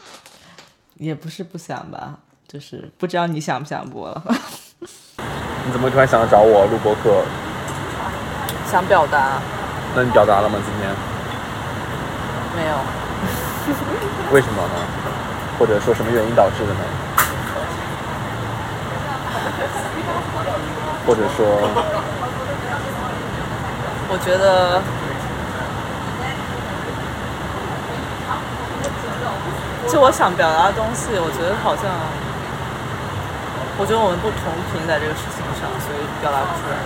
*laughs* 也不是不想吧。就是不知道你想不想播了。*laughs* 你怎么突然想要找我录播客？想表达。那你表达了吗？今天？没有。为什么呢？或者说什么原因导致的呢？或者说？我觉得。就我想表达的东西，我觉得好像。我觉得我们不同频在这个事情上，所以表达不出来。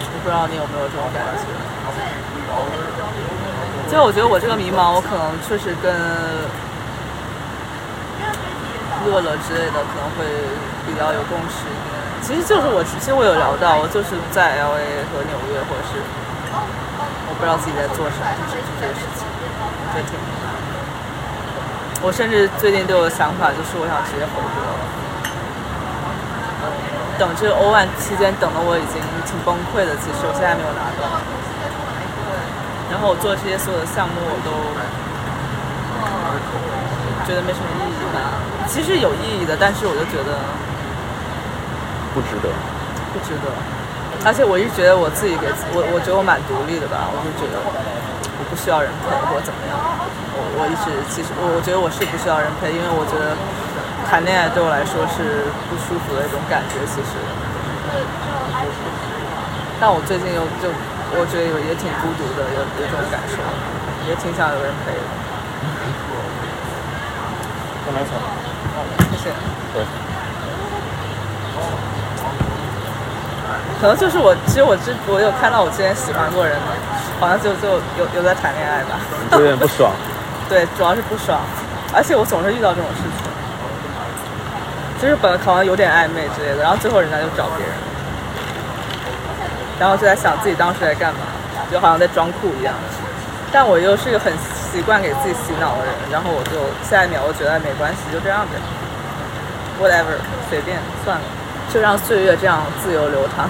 我不知道你有没有这种感觉。就我觉得我这个迷茫，我可能确实跟乐乐之类的可能会比较有共识一点。其实就是我，其实我有聊到，我就是在 L A 和纽约，或者是我不知道自己在做什么，就是这个事情，就挺。我甚至最近都有想法，就是我想直接回国了。等这个欧万期间，等的我已经挺崩溃的。其实我现在没有拿到。然后我做这些所有的项目，我都觉得没什么意义吧。其实有意义的，但是我就觉得不值得，不值得。而且我一直觉得我自己给我，我觉得我蛮独立的吧。我就觉得我不需要人陪或者怎么样。我一直其实我我觉得我是不需要人陪，因为我觉得谈恋爱对我来说是不舒服的一种感觉。其实，但我最近又就我觉得有也挺孤独的，有有这种感受，也挺想有人陪的。没错，谢谢。对。可能就是我，其实我之我有看到我之前喜欢过人的，好像就就有有在谈恋爱吧，有点不爽。*laughs* 对，主要是不爽，而且我总是遇到这种事情，就是本来好像有点暧昧之类的，然后最后人家就找别人，然后就在想自己当时在干嘛，就好像在装酷一样。但我又是一个很习惯给自己洗脑的人，然后我就下一秒我觉得没关系，就这样呗，whatever，随便算了，就让岁月这样自由流淌。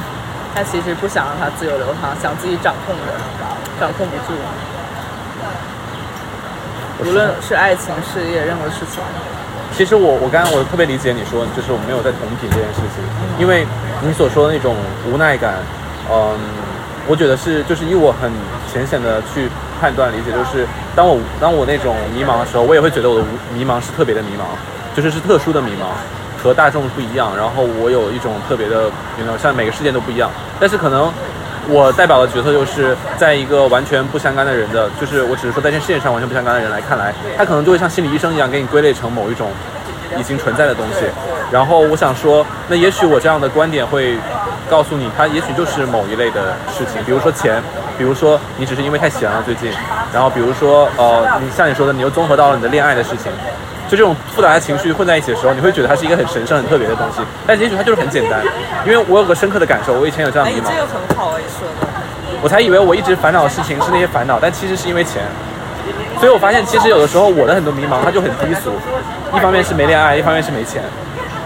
但其实不想让它自由流淌，想自己掌控的，掌控不住。无论是爱情、事业，任何事情。其实我我刚刚我特别理解你说，就是我没有在同频这件事情，因为你所说的那种无奈感，嗯，我觉得是就是以我很浅显的去判断理解，就是当我当我那种迷茫的时候，我也会觉得我的迷茫是特别的迷茫，就是是特殊的迷茫，和大众不一样。然后我有一种特别的，你知道，像每个事件都不一样，但是可能。我代表的角色就是在一个完全不相干的人的，就是我只是说在这世界上完全不相干的人来看来，他可能就会像心理医生一样给你归类成某一种已经存在的东西。然后我想说，那也许我这样的观点会告诉你，他也许就是某一类的事情，比如说钱，比如说你只是因为太闲了最近，然后比如说呃，你像你说的，你又综合到了你的恋爱的事情。就这种复杂的情绪混在一起的时候，你会觉得它是一个很神圣、很特别的东西，但也许它就是很简单。因为我有个深刻的感受，我以前有这样的迷茫。这个很好，你说的。我才以为我一直烦恼的事情是那些烦恼，但其实是因为钱。所以我发现，其实有的时候我的很多迷茫，它就很低俗。一方面是没恋爱，一方面是没钱，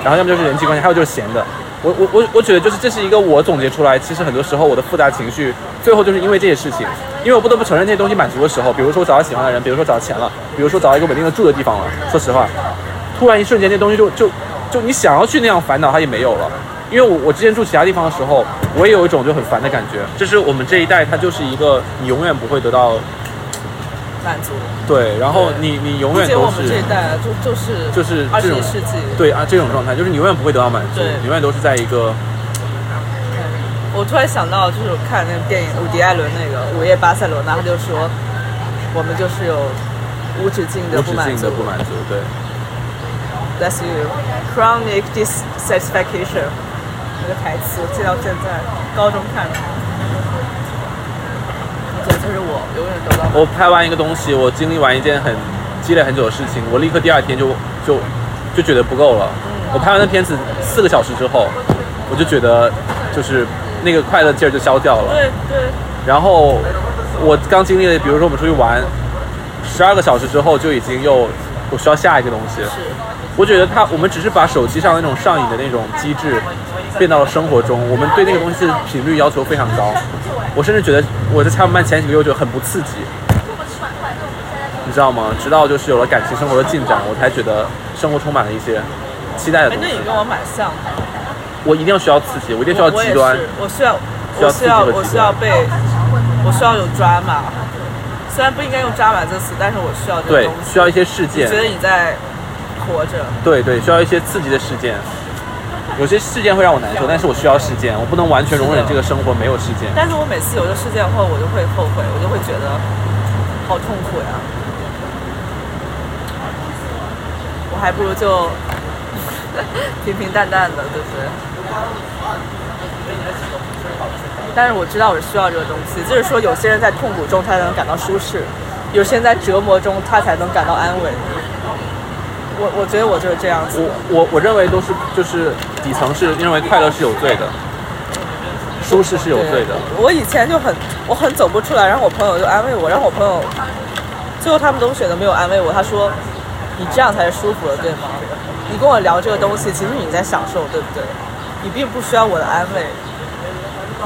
然后要么就是人际关系，还有就是闲的。我我我我觉得就是这是一个我总结出来，其实很多时候我的复杂情绪，最后就是因为这些事情。因为我不得不承认，这些东西满足的时候，比如说我找到喜欢的人，比如说找到钱了，比如说找到一个稳定的住的地方了。说实话，突然一瞬间，这东西就就就你想要去那样烦恼，它也没有了。因为我我之前住其他地方的时候，我也有一种就很烦的感觉。就是我们这一代，它就是一个你永远不会得到满足。对，然后你你永远都是。我们这一代就就是就是二十一世纪。对啊，这种状态就是你永远不会得到满足，永远都是在一个。我突然想到，就是我看那个电影伍迪·艾伦那个《午夜巴塞罗那》，他就说，我们就是有无止境的不满足。不满足，对。That's you, chronic dissatisfaction。那个台词记到现在，高中看的。这就是我永远得到。我拍完一个东西，我经历完一件很积累很久的事情，我立刻第二天就就就觉得不够了。我拍完那片子四个小时之后，我就觉得就是。那个快乐劲儿就消掉了。对对。然后我刚经历了，比如说我们出去玩，十二个小时之后就已经又我需要下一个东西。是。我觉得他，我们只是把手机上那种上瘾的那种机制变到了生活中，我们对那个东西的频率要求非常高。我甚至觉得我在恰曼前几个月就很不刺激，你知道吗？直到就是有了感情生活的进展，我才觉得生活充满了一些期待的东西。那你跟我蛮像。我一定要需要刺激，我一定需要极端。我需要，我需要，我需要被，我需要有抓马。虽然不应该用抓马这个词，但是我需要这个东西。需要一些事件。觉得你在活着。对对，需要一些刺激的事件。有些事件会让我难受，但是我需要事件，我不能完全容忍这个生活没有事件。但是我每次有了事件后，我就会后悔，我就会觉得好痛苦呀。我还不如就平平淡淡的，对不对？但是我知道我是需要这个东西，就是说有些人在痛苦中他才能感到舒适，有些人在折磨中他才能感到安慰。我我觉得我就是这样子。我我我认为都是就是底层是认为快乐是有罪的，舒适是有罪的。我以前就很我很走不出来，然后我朋友就安慰我，然后我朋友最后他们都选择没有安慰我，他说你这样才是舒服的，对吗？你跟我聊这个东西，其实你在享受，对不对？你并不需要我的安慰，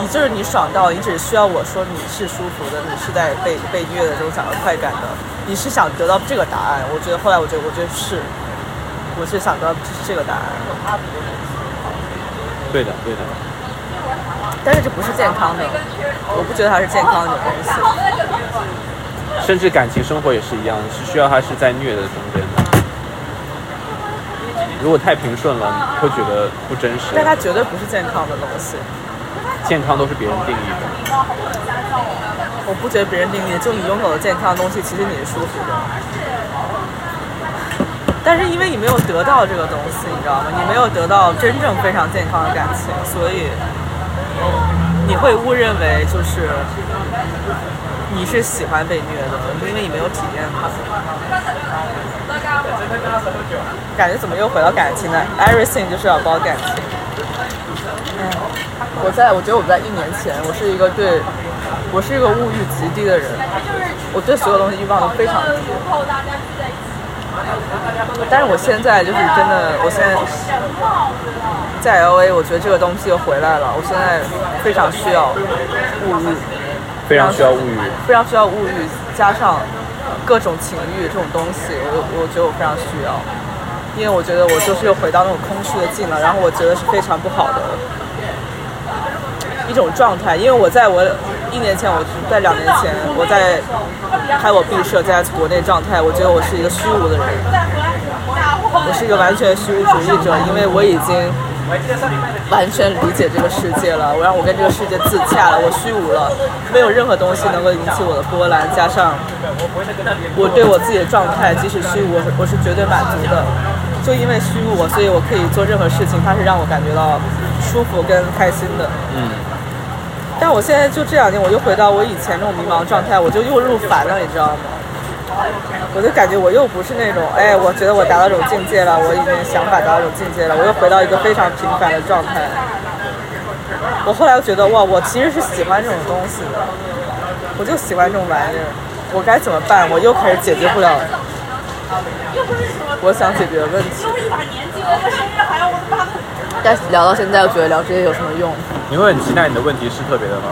你就是你爽到，你只需要我说你是舒服的，你是在被被虐的这种想要快感的，你是想得到这个答案。我觉得后来我觉得我觉得是，我是想得到这个答案。对的，对的。但是这不是健康的，我不觉得它是健康的东西。甚至感情生活也是一样，是需要它是在虐的中间的。如果太平顺了，会觉得不真实。但它绝对不是健康的东西。健康都是别人定义的。我不觉得别人定义，就你拥有的健康的东西，其实你是舒服的。但是因为你没有得到这个东西，你知道吗？你没有得到真正非常健康的感情，所以你会误认为就是你是喜欢被虐的，因为你没有体验过。感觉怎么又回到感情呢？Everything 就是要包感情。我在我觉得我在一年前，我是一个对，我是一个物欲极低的人，我对所有东西欲望都非常低。但是我现在就是真的，我现在在 L A，我觉得这个东西又回来了。我现在非常需要物欲，非常需要物欲，非常需要物欲，加上各种情欲这种东西，我我觉得我非常需要，因为我觉得我就是又回到那种空虚的境了，然后我觉得是非常不好的一种状态，因为我在我一年前，我在两年前，我在拍我毕设在国内状态，我觉得我是一个虚无的人，我是一个完全虚无主义者，因为我已经完全理解这个世界了，我让我跟这个世界自洽了，我虚无了，没有任何东西能够引起我的波澜，加上我对我自己的状态，即使虚无，我是我是绝对满足的，就因为虚无，所以我可以做任何事情，它是让我感觉到舒服跟开心的。嗯。但我现在就这两年，我又回到我以前那种迷茫状态，我就又入凡了，你知道吗？*laughs* 我就感觉我又不是那种，哎，我觉得我达到这种境界了，我已经想法达到这种境界了，我又回到一个非常平凡的状态。我后来又觉得，哇，我其实是喜欢这种东西的，我就喜欢这种玩意儿，我该怎么办？我又开始解决不了我想解决的问题。但聊到现在，我觉得聊这些有什么用？你会很期待你的问题是特别的吗？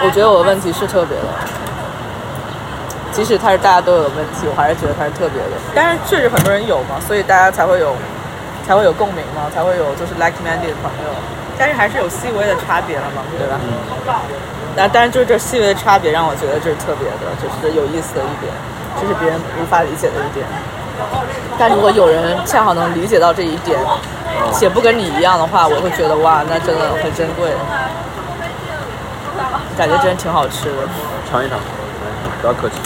我觉得我的问题是特别的，即使他是大家都有的问题，我还是觉得他是特别的。但是确实很多人有嘛，所以大家才会有，才会有共鸣嘛，才会有就是 like-minded 的朋友。但是还是有细微的差别了嘛，对吧？嗯。那但是就是这细微的差别让我觉得这是特别的，就是有意思的一点，这是别人无法理解的一点。但如果有人恰好能理解到这一点，且不跟你一样的话，我会觉得哇，那真的很珍贵，感觉真挺好吃的。尝一尝，不要客气。